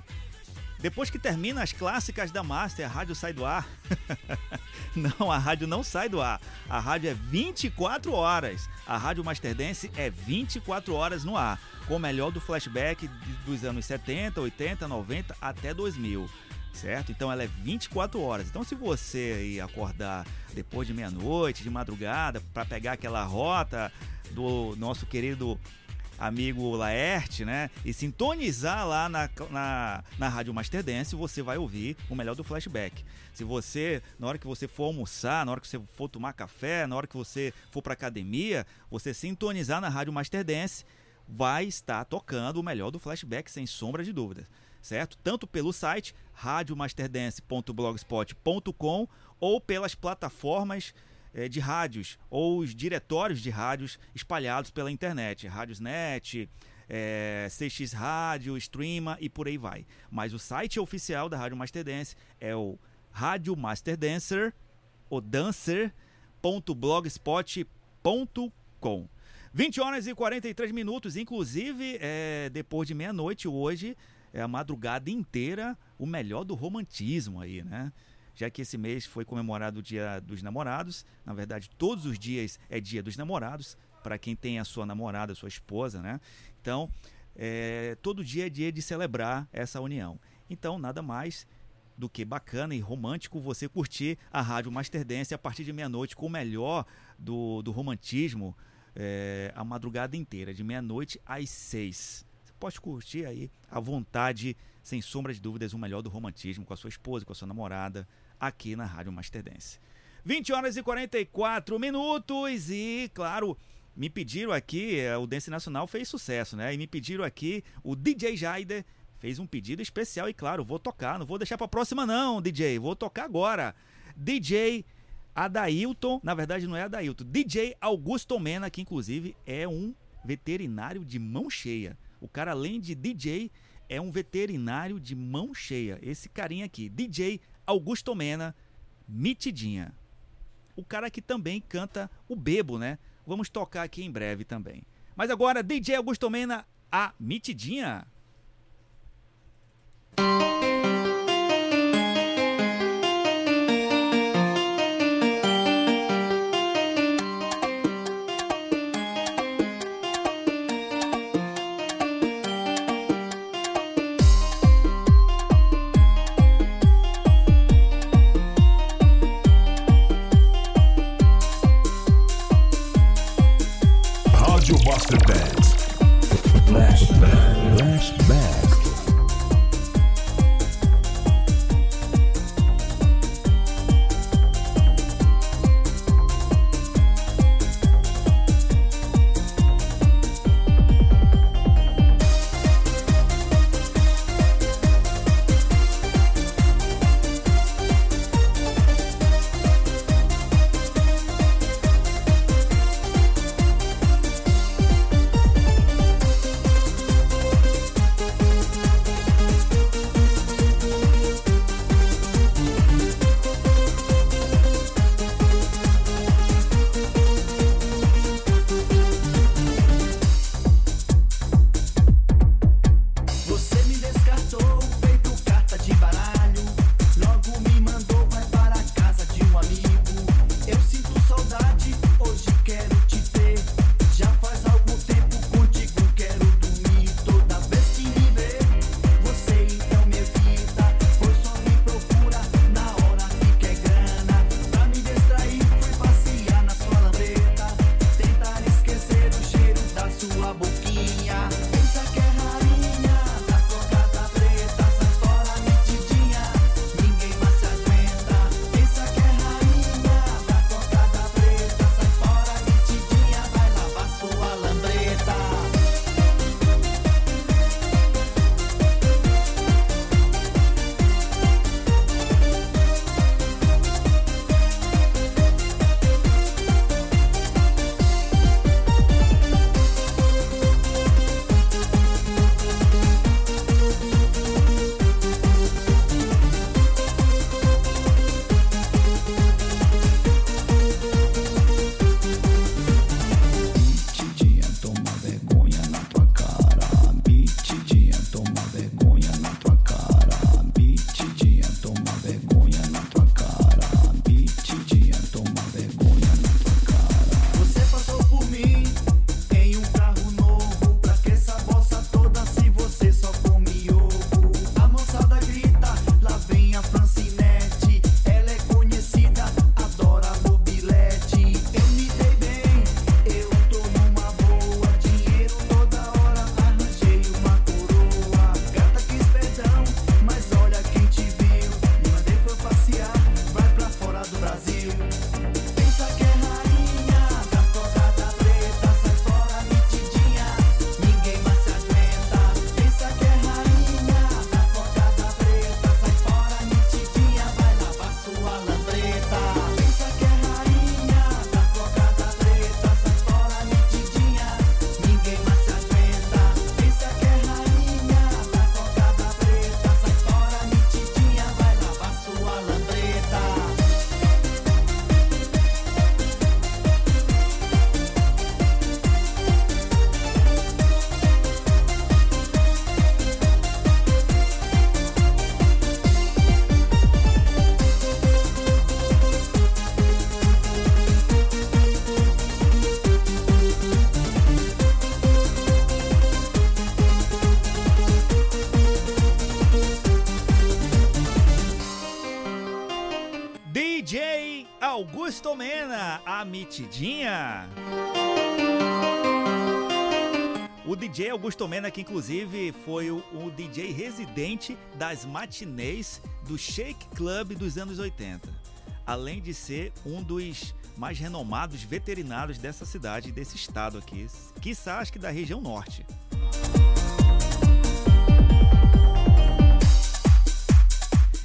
depois que termina as clássicas da Master, a rádio sai do ar. não, a rádio não sai do ar. A rádio é 24 horas. A Rádio Master Dance é 24 horas no ar, com o melhor do flashback dos anos 70, 80, 90 até 2000. Certo? Então ela é 24 horas. Então se você aí acordar depois de meia-noite, de madrugada, para pegar aquela rota do nosso querido amigo Laerte, né? E sintonizar lá na, na, na Rádio Master Dance, você vai ouvir o melhor do flashback. Se você, na hora que você for almoçar, na hora que você for tomar café, na hora que você for pra academia, você sintonizar na Rádio Master Dance, vai estar tocando o melhor do flashback, sem sombra de dúvidas. Certo? Tanto pelo site radiomasterdance.blogspot.com ou pelas plataformas eh, de rádios ou os diretórios de rádios espalhados pela internet, Rádiosnet, é, CX Rádio, Streama e por aí vai. Mas o site oficial da Rádio Master Dance é o Rádio Master Dancer, o dancer.blogspot.com. 20 horas e 43 minutos, inclusive é, depois de meia-noite hoje, é a madrugada inteira, o melhor do romantismo aí, né? Já que esse mês foi comemorado o Dia dos Namorados, na verdade todos os dias é Dia dos Namorados, para quem tem a sua namorada, a sua esposa, né? Então, é, todo dia é dia de celebrar essa união. Então, nada mais do que bacana e romântico você curtir a Rádio Master Dance a partir de meia-noite com o melhor do, do romantismo é, a madrugada inteira, de meia-noite às seis. Pode curtir aí à vontade, sem sombra de dúvidas, o melhor do romantismo com a sua esposa, com a sua namorada, aqui na Rádio Master Dance. 20 horas e 44 minutos e, claro, me pediram aqui, eh, o Dance Nacional fez sucesso, né? E me pediram aqui, o DJ Jaider fez um pedido especial e, claro, vou tocar, não vou deixar pra próxima não, DJ, vou tocar agora. DJ Adailton, na verdade não é Adailton, DJ Augusto Mena, que inclusive é um veterinário de mão cheia. O cara, além de DJ, é um veterinário de mão cheia. Esse carinha aqui, DJ Augusto Mena, mitidinha. O cara que também canta o Bebo, né? Vamos tocar aqui em breve também. Mas agora, DJ Augusto Mena, a mitidinha. Augusto Mena, a mitidinha. O DJ Augusto Mena, que inclusive foi o, o DJ residente das matinês do Shake Club dos anos 80. Além de ser um dos mais renomados veterinários dessa cidade, desse estado aqui, quiçá acho que da região norte.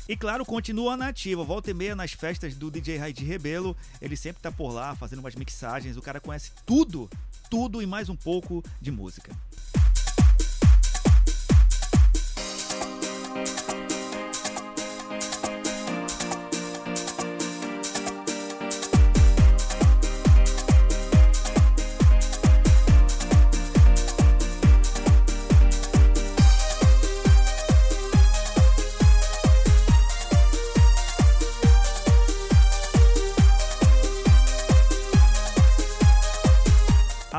E claro, continua na ativa. Volta e meia nas festas do DJ Raid Rebelo. Ele sempre tá por lá fazendo umas mixagens. O cara conhece tudo, tudo e mais um pouco de música.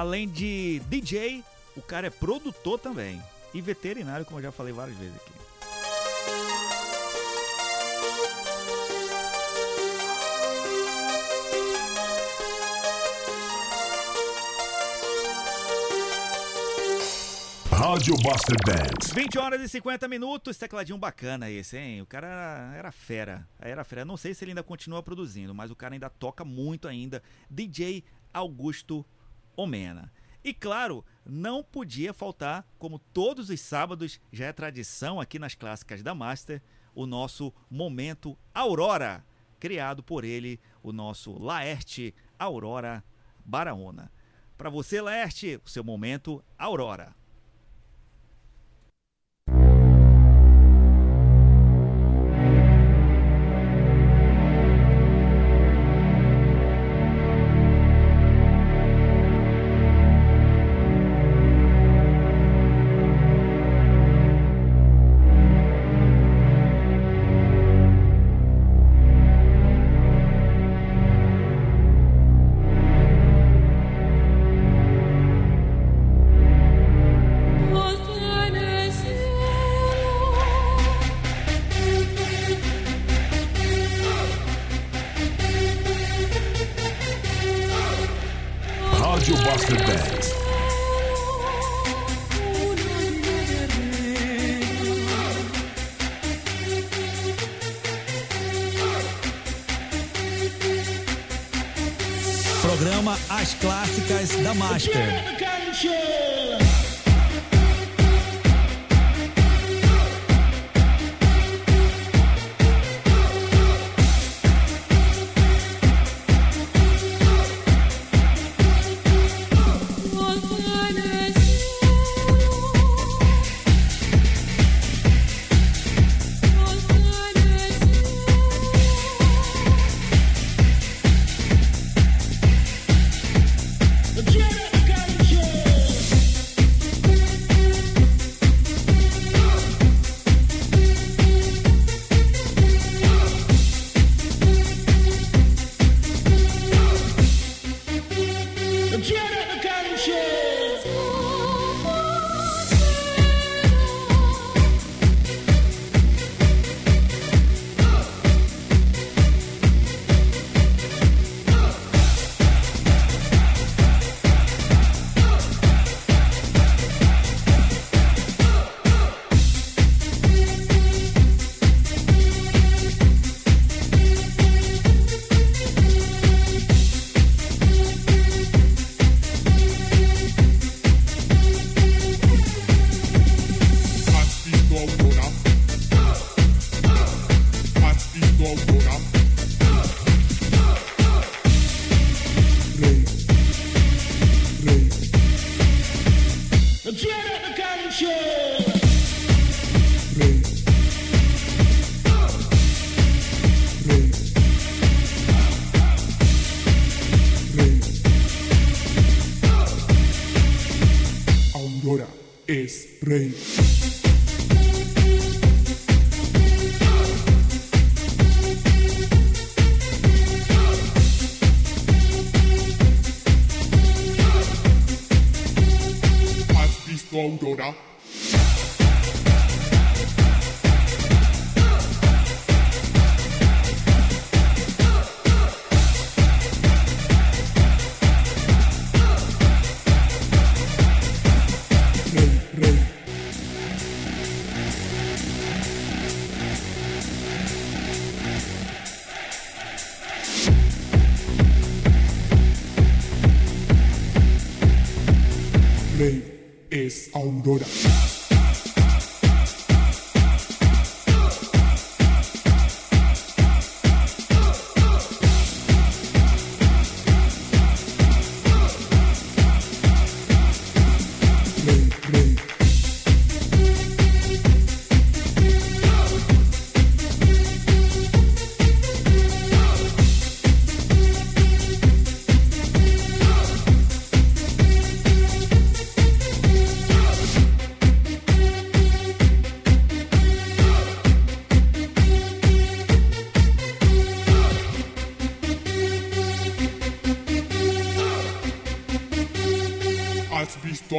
Além de DJ, o cara é produtor também. E veterinário, como eu já falei várias vezes aqui. Rádio Buster Dance. 20 horas e 50 minutos, tecladinho bacana esse, hein? O cara era, era fera, era fera. Não sei se ele ainda continua produzindo, mas o cara ainda toca muito ainda. DJ Augusto Omena. E claro, não podia faltar, como todos os sábados já é tradição aqui nas clássicas da Master, o nosso Momento Aurora, criado por ele, o nosso Laerte Aurora Baraona. Para você, Laerte, o seu Momento Aurora.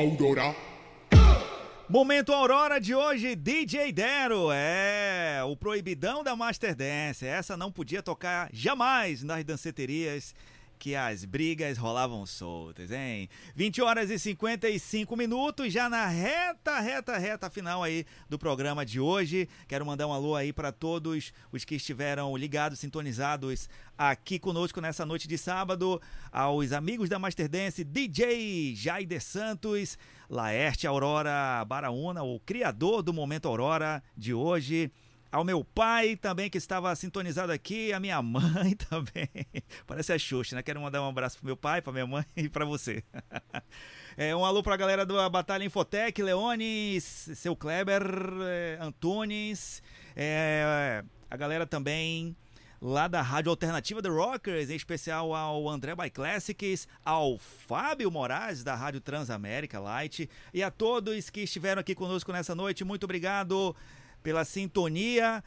Aurora? Momento Aurora de hoje, DJ Dero. É, o proibidão da Master Dance. Essa não podia tocar jamais nas danceterias que as brigas rolavam soltas, hein? 20 horas e 55 minutos, já na reta, reta, reta final aí do programa de hoje. Quero mandar um alô aí para todos os que estiveram ligados, sintonizados aqui conosco nessa noite de sábado, aos amigos da Master Dance, DJ Jaider Santos, Laerte Aurora Baraúna, o criador do Momento Aurora de hoje ao meu pai também que estava sintonizado aqui, a minha mãe também. Parece a Xuxa, né? Quero mandar um abraço pro meu pai, pra minha mãe e pra você. É, um alô pra galera da Batalha Infotec, Leones, seu Kleber, é, Antunes, é, a galera também lá da Rádio Alternativa The Rockers, em especial ao André by Classics, ao Fábio Moraes da Rádio Transamérica Light e a todos que estiveram aqui conosco nessa noite. Muito obrigado pela sintonia.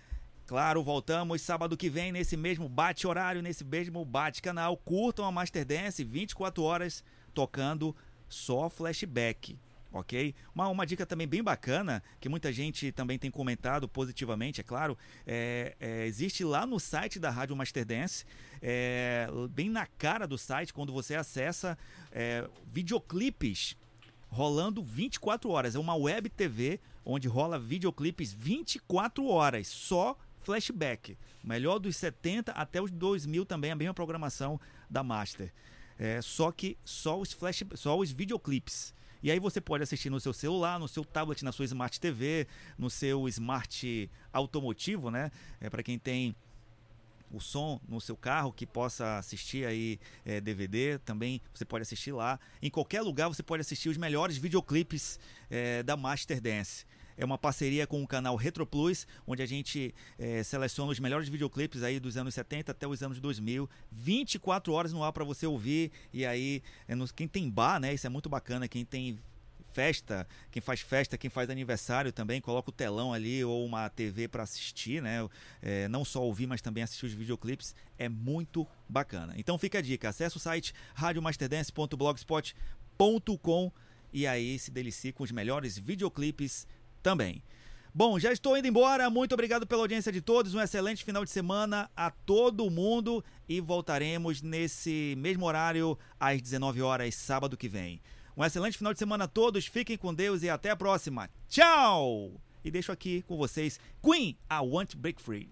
Claro, voltamos sábado que vem nesse mesmo bate horário, nesse mesmo bate canal. Curtam a Master Dance 24 horas tocando só flashback. Ok? Uma, uma dica também bem bacana, que muita gente também tem comentado positivamente, é claro, é, é, existe lá no site da Rádio Master Dance, é, bem na cara do site, quando você acessa é, videoclipes rolando 24 horas. É uma web TV onde rola videoclipes 24 horas, só flashback. Melhor dos 70 até os 2000 também, a mesma programação da Master. É, só que só os flash, só os videoclipes. E aí você pode assistir no seu celular, no seu tablet, na sua Smart TV, no seu Smart automotivo, né? É para quem tem o som no seu carro que possa assistir aí é, DVD também você pode assistir lá em qualquer lugar você pode assistir os melhores videoclipes é, da Master Dance é uma parceria com o canal Retro Plus, onde a gente é, seleciona os melhores videoclipes aí dos anos 70 até os anos 2000, 24 horas no ar para você ouvir. E aí, é no, quem tem bar, né? Isso é muito bacana. Quem tem festa, quem faz festa, quem faz aniversário também, coloca o telão ali ou uma TV para assistir, né? É, não só ouvir, mas também assistir os videoclipes. É muito bacana. Então fica a dica: acesse o site radiomasterdance.blogspot.com e aí se delicie com os melhores videoclipes também. Bom, já estou indo embora. Muito obrigado pela audiência de todos. Um excelente final de semana a todo mundo e voltaremos nesse mesmo horário às 19 horas sábado que vem. Um excelente final de semana a todos. Fiquem com Deus e até a próxima. Tchau! E deixo aqui com vocês Queen, I Want Break Free.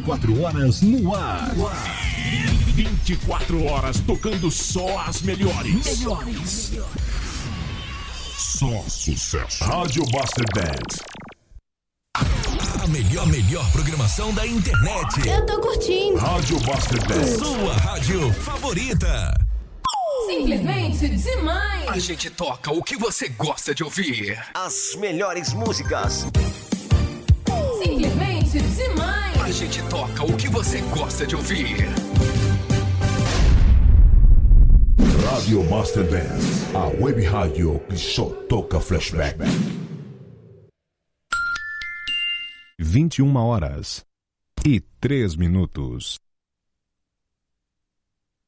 24 horas no ar. 24 horas tocando só as melhores. Melhores. Só sucesso. Rádio Buster Band. A melhor, melhor programação da internet. Eu tô curtindo. Rádio Buster Band. Sua rádio favorita. Simplesmente demais. A gente toca o que você gosta de ouvir. As melhores músicas. A gente toca o que você gosta de ouvir. Rádio Master Band. A web rádio que só toca flashback. 21 horas e 3 minutos.